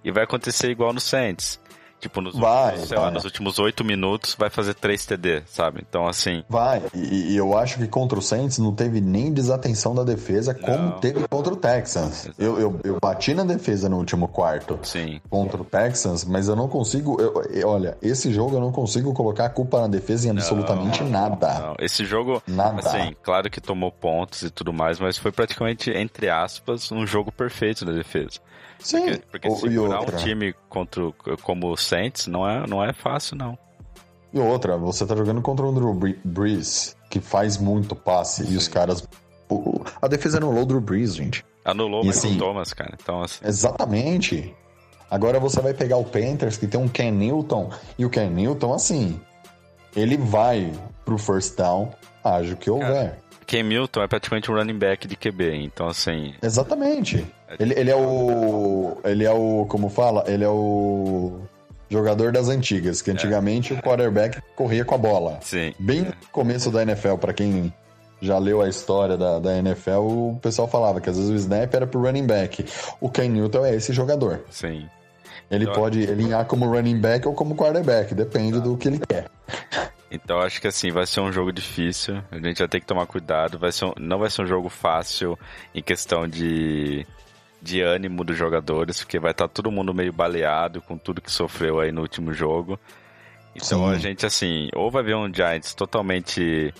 e vai acontecer igual no Saints. Tipo, nos, Vai, últimos, sei lá, vai. nos últimos oito minutos vai fazer três TD, sabe? Então, assim, Vai, e, e eu acho que contra o Saints não teve nem desatenção da defesa como Não. teve contra o Texans. Eu, eu, eu bati na defesa no último quarto sim. contra o Texans, mas eu não consigo. eu- olha, esse jogo eu não consigo colocar a culpa na defesa em absolutamente nada. Não, esse jogo, Nada. assim, claro que tomou pontos e tudo mais, mas foi praticamente, entre aspas, um jogo perfeito da defesa. Sim, Porque, porque o- segurar um time contra, como o Saints não é, não é fácil, não. E outra, você tá jogando contra o Drew Bre- Brees, que faz muito passe, e os caras. a defesa anulou o Drew Brees, gente. Anulou o assim- Thomas, cara. Então, assim, Exatamente. Agora você vai pegar o Panthers, que tem um Ken Newton, e o Ken Newton, assim, ele vai pro first down, o que houver. Ken Milton é praticamente um running back de QB, então, assim, Exatamente. Ele, ele é o. Ele é o. Como fala? Ele é o. jogador das antigas, que antigamente o quarterback corria com a bola. Sim. Bem no começo da NFL, pra quem já leu a história da, da NFL, o pessoal falava que às vezes o snap era pro running back. O Ken Newton é esse jogador. Sim. Ele Então- pode alinhar como running back ou como quarterback, depende do que ele quer. Então acho que assim, vai ser um jogo difícil. A gente vai ter que tomar cuidado. Vai ser um- não vai ser um jogo fácil em questão de, de ânimo dos jogadores, porque vai estar todo mundo meio baleado com tudo que sofreu aí no último jogo. Então Sim. a gente, assim, ou vai ver um Giants totalmente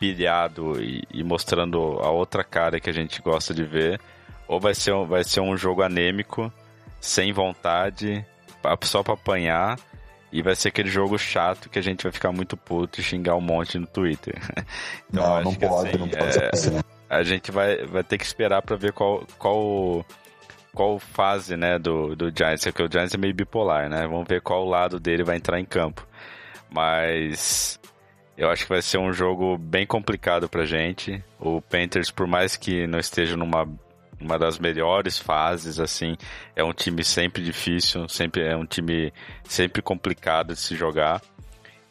pilhado e, e mostrando a outra cara que a gente gosta de ver, ou vai ser, um- vai ser um jogo anêmico, sem vontade, só pra apanhar. E vai ser aquele jogo chato que a gente vai ficar muito puto e xingar um monte no Twitter. Então, não, não que, pode, assim, não pode é, ser assim. a gente vai, vai ter que esperar pra ver qual, qual, qual fase, né, do, do Giants, porque o Giants é meio bipolar, né? Vamos ver qual lado dele vai entrar em campo. Mas eu acho que vai ser um jogo bem complicado pra gente. O Panthers, por mais que não esteja numa uma das melhores fases, assim, é um time sempre difícil, sempre é um time sempre complicado de se jogar.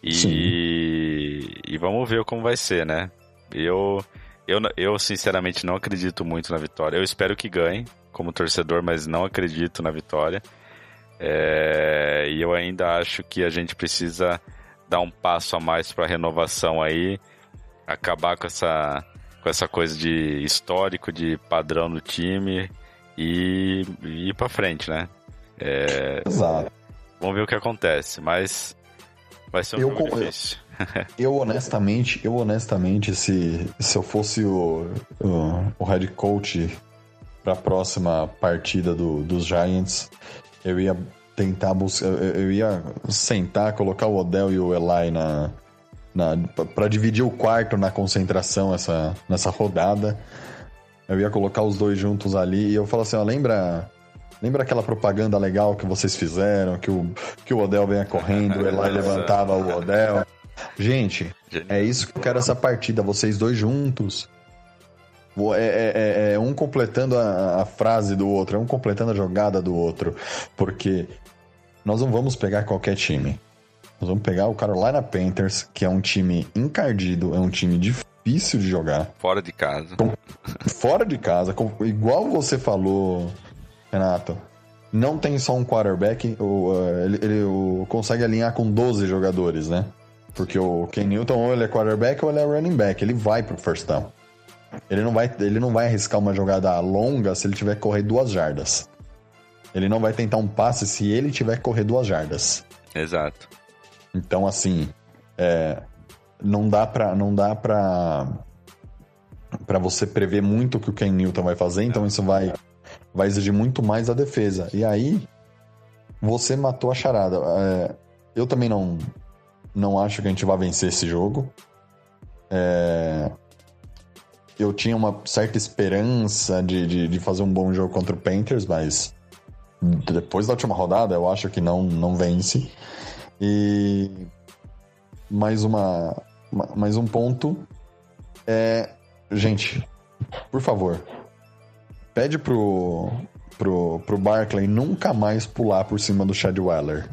E, e vamos ver como vai ser, né? Eu, eu, eu sinceramente não acredito muito na vitória. Eu espero que ganhe como torcedor, mas não acredito na vitória. É, e eu ainda acho que a gente precisa dar um passo a mais para renovação aí, acabar com essa com essa coisa de histórico, de padrão do time e, e ir para frente, né? É, Exato. vamos ver o que acontece, mas vai ser um Eu jogo difícil. Eu honestamente, eu honestamente, se, se eu fosse o, o, o head coach para a próxima partida do, dos Giants, eu ia tentar buscar, eu, ia sentar, colocar o Odell e o Eli na, na para dividir o quarto na concentração essa, nessa rodada. Eu ia colocar os dois juntos ali e eu falo assim, ó, lembra Lembra aquela propaganda legal que vocês fizeram, que o, que o Odell venha correndo, o Eli levantava o Odell? Gente, é isso que eu quero essa partida, vocês dois juntos. É, é- é- é um completando a, a frase do outro, é um completando a jogada do outro. Porque nós não vamos pegar qualquer time. Nós vamos pegar o Carolina Panthers, que é um time encardido, é um time difícil de jogar. Fora de casa. Fora de casa, com- igual você falou, Renato. Não tem só um quarterback, o, uh, ele, ele, o- consegue alinhar com 12 jogadores, né? Porque o Ken Newton ou ele é quarterback ou ele é running back. Ele vai pro first down. Ele não vai, ele não vai arriscar uma jogada longa se ele tiver que correr duas jardas. Ele não vai tentar um passe se ele tiver que correr duas jardas. Exato. Então, assim, é, não dá pra, não dá pra, pra você prever muito o que o Ken Newton vai fazer, então isso vai, vai exigir muito mais a defesa. E aí, você matou a charada. É, eu também não, não acho que a gente vai vencer esse jogo. É, eu tinha uma certa esperança de, de, de fazer um bom jogo contra o Panthers, mas depois da última rodada eu acho que não, não vence. E mais uma, ma- mais um ponto é, gente, por favor, pede pro pro pro Barkley nunca mais pular por cima do Chad Weller.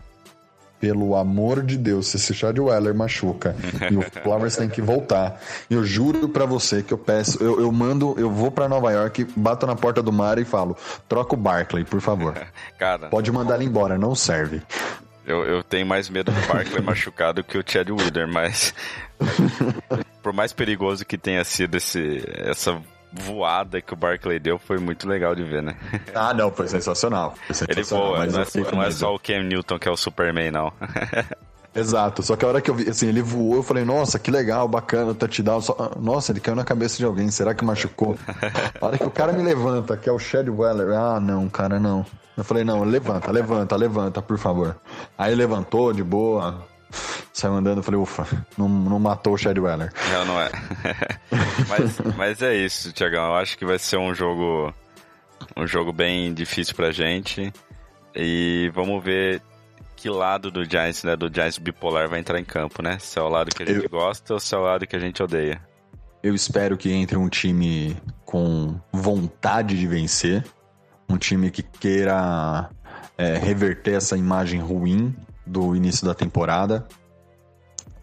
Pelo amor de Deus, se esse Chad Weller machuca e o Flowers tem que voltar. Eu juro pra você que eu peço, eu, eu mando, eu vou pra Nova York, bato na porta do mar e falo: troca o Barkley, por favor. Cara, Pode mandar ele embora, não serve. eu, eu tenho mais medo do Barkley machucado que o Chad Wheeler, mas por mais perigoso que tenha sido esse, essa voada que o Barkley deu, foi muito legal de ver, né? Ah, não, foi sensacional. Foi Ele sensacional, voa, mas não, é, não é só o Cam Newton que é o Superman, não. Exato, só que a hora que eu vi, assim, ele voou, eu falei, nossa, que legal, bacana, touchdown. Só... Nossa, ele caiu na cabeça de alguém, será que machucou? a hora que o cara me levanta, que é o Chad Weller, ah, não, cara, não. Eu falei, não, levanta, levanta, levanta, por favor. Aí levantou, de boa, saiu andando, eu falei, ufa, não, não matou o Chad Weller. Não, não é. mas, mas é isso, Tiagão. Eu acho que vai ser um jogo um jogo bem difícil pra gente. E vamos ver que lado do Giants, né, do Giants bipolar vai entrar em campo, né? Se é o lado que a gente Eu- gosta ou se é o lado que a gente odeia. Eu espero que entre um time com vontade de vencer, um time que queira é, reverter essa imagem ruim do início da temporada.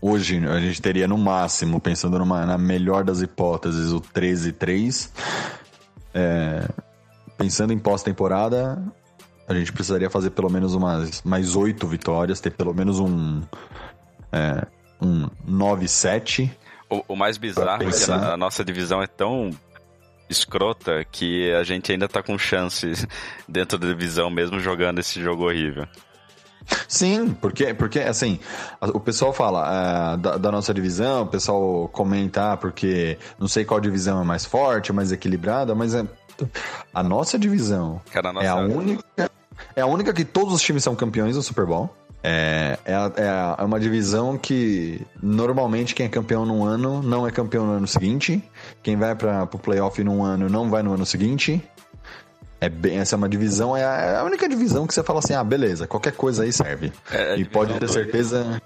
Hoje a gente teria no máximo, pensando numa, na melhor das hipóteses, o 13-3. É, pensando em pós-temporada, a gente precisaria fazer pelo menos umas mais oito vitórias, ter pelo menos um, é, um 9-7. O, o, mais bizarro é que a, a nossa divisão é tão escrota que a gente ainda tá com chances dentro da divisão, mesmo jogando esse jogo horrível. Sim, porque, porque assim, o pessoal fala uh, da, da, nossa divisão, o pessoal comenta ah, porque não sei qual divisão é mais forte, mais equilibrada, mas é, a nossa divisão Cara, nossa... é a única. É a única que todos os times são campeões do Super Bowl. É, é, é, é, uma divisão que normalmente quem é campeão num ano não é campeão no ano seguinte. Quem vai para o playoff num ano não vai no ano seguinte. É bem, essa é uma divisão, é a, é a, única divisão que você fala assim: ah, beleza, qualquer coisa aí serve. É, e pode ter certeza.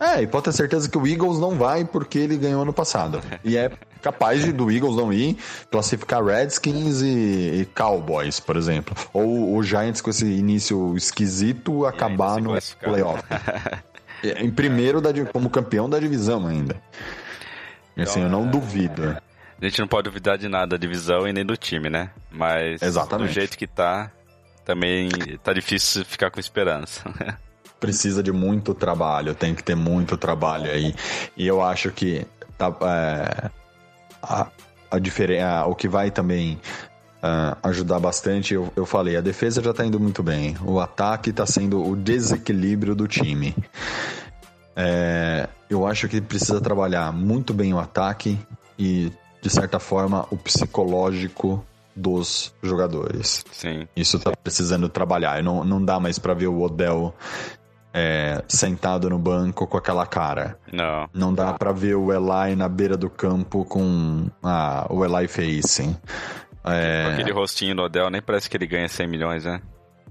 É, e pode ter certeza que o Eagles não vai porque ele ganhou ano passado. E é capaz de, do Eagles não ir, classificar Redskins e, e Cowboys, por exemplo. Ou o Giants com esse início esquisito acabar no playoff. em primeiro da, como campeão da divisão ainda. Assim, eu não duvido. A gente não pode duvidar de nada da divisão e nem do time, né? Mas Exatamente. do jeito que tá, também tá difícil ficar com esperança. Precisa de muito trabalho, tem que ter muito trabalho aí. E eu acho que tá, é, a, a diferença, o que vai também uh, ajudar bastante, eu, eu falei, a defesa já está indo muito bem. O ataque está sendo o desequilíbrio do time. É, eu acho que precisa trabalhar muito bem o ataque e, de certa forma, o psicológico dos jogadores. Sim. Isso tá precisando trabalhar. Não, não dá mais para ver o Odell é, sentado no banco com aquela cara. Não. Não dá para ver o Eli na beira do campo com ah, o Eli facing. É... Com aquele rostinho do Odell, nem parece que ele ganha 100 milhões, né?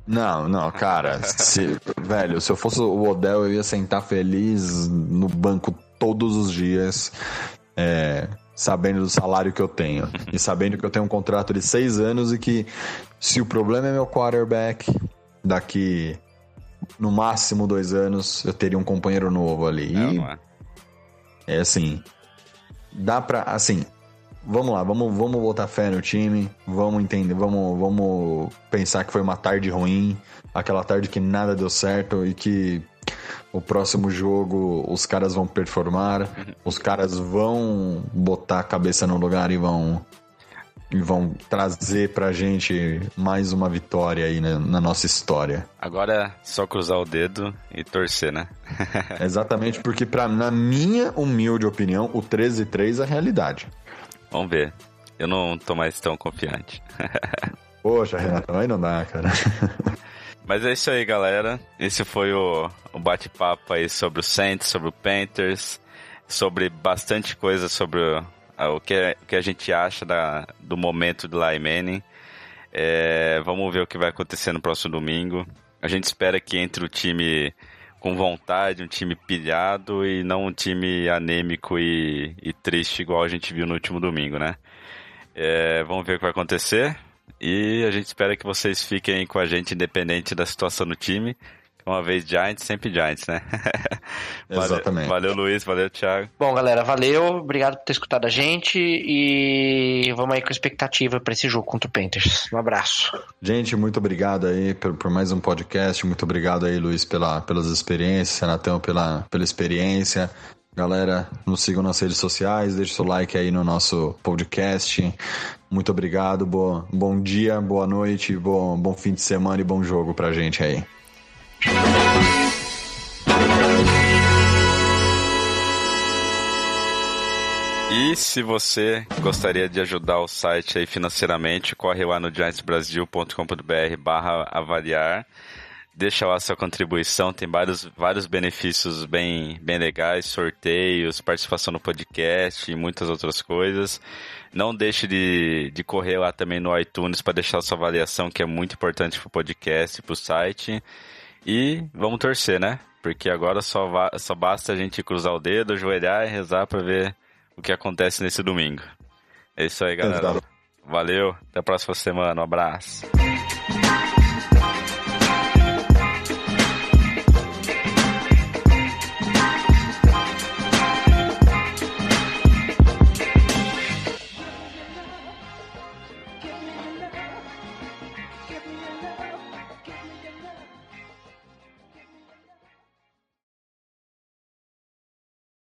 Não, não, cara, se, velho, se eu fosse o Odell, eu ia sentar feliz no banco todos os dias, é, sabendo do salário que eu tenho. e sabendo que eu tenho um contrato de seis anos e que se o problema é meu quarterback, daqui no máximo dois anos eu teria um companheiro novo ali. Não, não é. é assim, dá pra, assim, vamos lá, vamos, vamos botar fé no time, vamos entender, vamos, vamos pensar que foi uma tarde ruim, aquela tarde que nada deu certo e que o próximo jogo os caras vão performar, uhum. os caras vão botar a cabeça no lugar e vão e vão trazer pra gente mais uma vitória aí né, na nossa história. Agora é só cruzar o dedo e torcer, né? Exatamente, porque pra, na minha humilde opinião, o 13-3 é a realidade. Vamos ver. Eu não tô mais tão confiante. Poxa, Renato, aí não dá, cara. Mas é isso aí, galera. Esse foi o, o bate-papo aí sobre o Saints, sobre o Panthers, sobre bastante coisa sobre o, o, que, o que a gente acha da, do momento do Lai. É, vamos ver o que vai acontecer no próximo domingo. A gente espera que entre o time com vontade, um time pilhado e não um time anêmico e, e triste igual a gente viu no último domingo, né? É, vamos ver o que vai acontecer e a gente espera que vocês fiquem com a gente independente da situação do time. Uma vez Giants, sempre Giants, né? Exatamente. Valeu, Luiz. Valeu, Thiago. Bom, galera, valeu. Obrigado por ter escutado a gente. E vamos aí com expectativa para esse jogo contra o Panthers. Um abraço. Gente, muito obrigado aí por, por mais um podcast. Muito obrigado aí, Luiz, pela, pelas experiências. Renatão, pela, pela experiência. Galera, nos sigam nas redes sociais, deixe seu like aí no nosso podcast. Muito obrigado, boa, bom dia, boa noite, bom, bom fim de semana e bom jogo pra gente aí. E se você gostaria de ajudar o site aí financeiramente, corre lá no giantsbrasil.com.br barra avaliar. Deixa lá sua contribuição, tem vários, vários benefícios bem, bem legais, sorteios, participação no podcast e muitas outras coisas. Não deixe de, de correr lá também no iTunes para deixar sua avaliação, que é muito importante para o podcast e para o site. E vamos torcer, né? Porque agora só, só basta a gente cruzar o dedo, ajoelhar e rezar para ver o que acontece nesse domingo. É isso aí, galera. Valeu, até a próxima semana. Um abraço.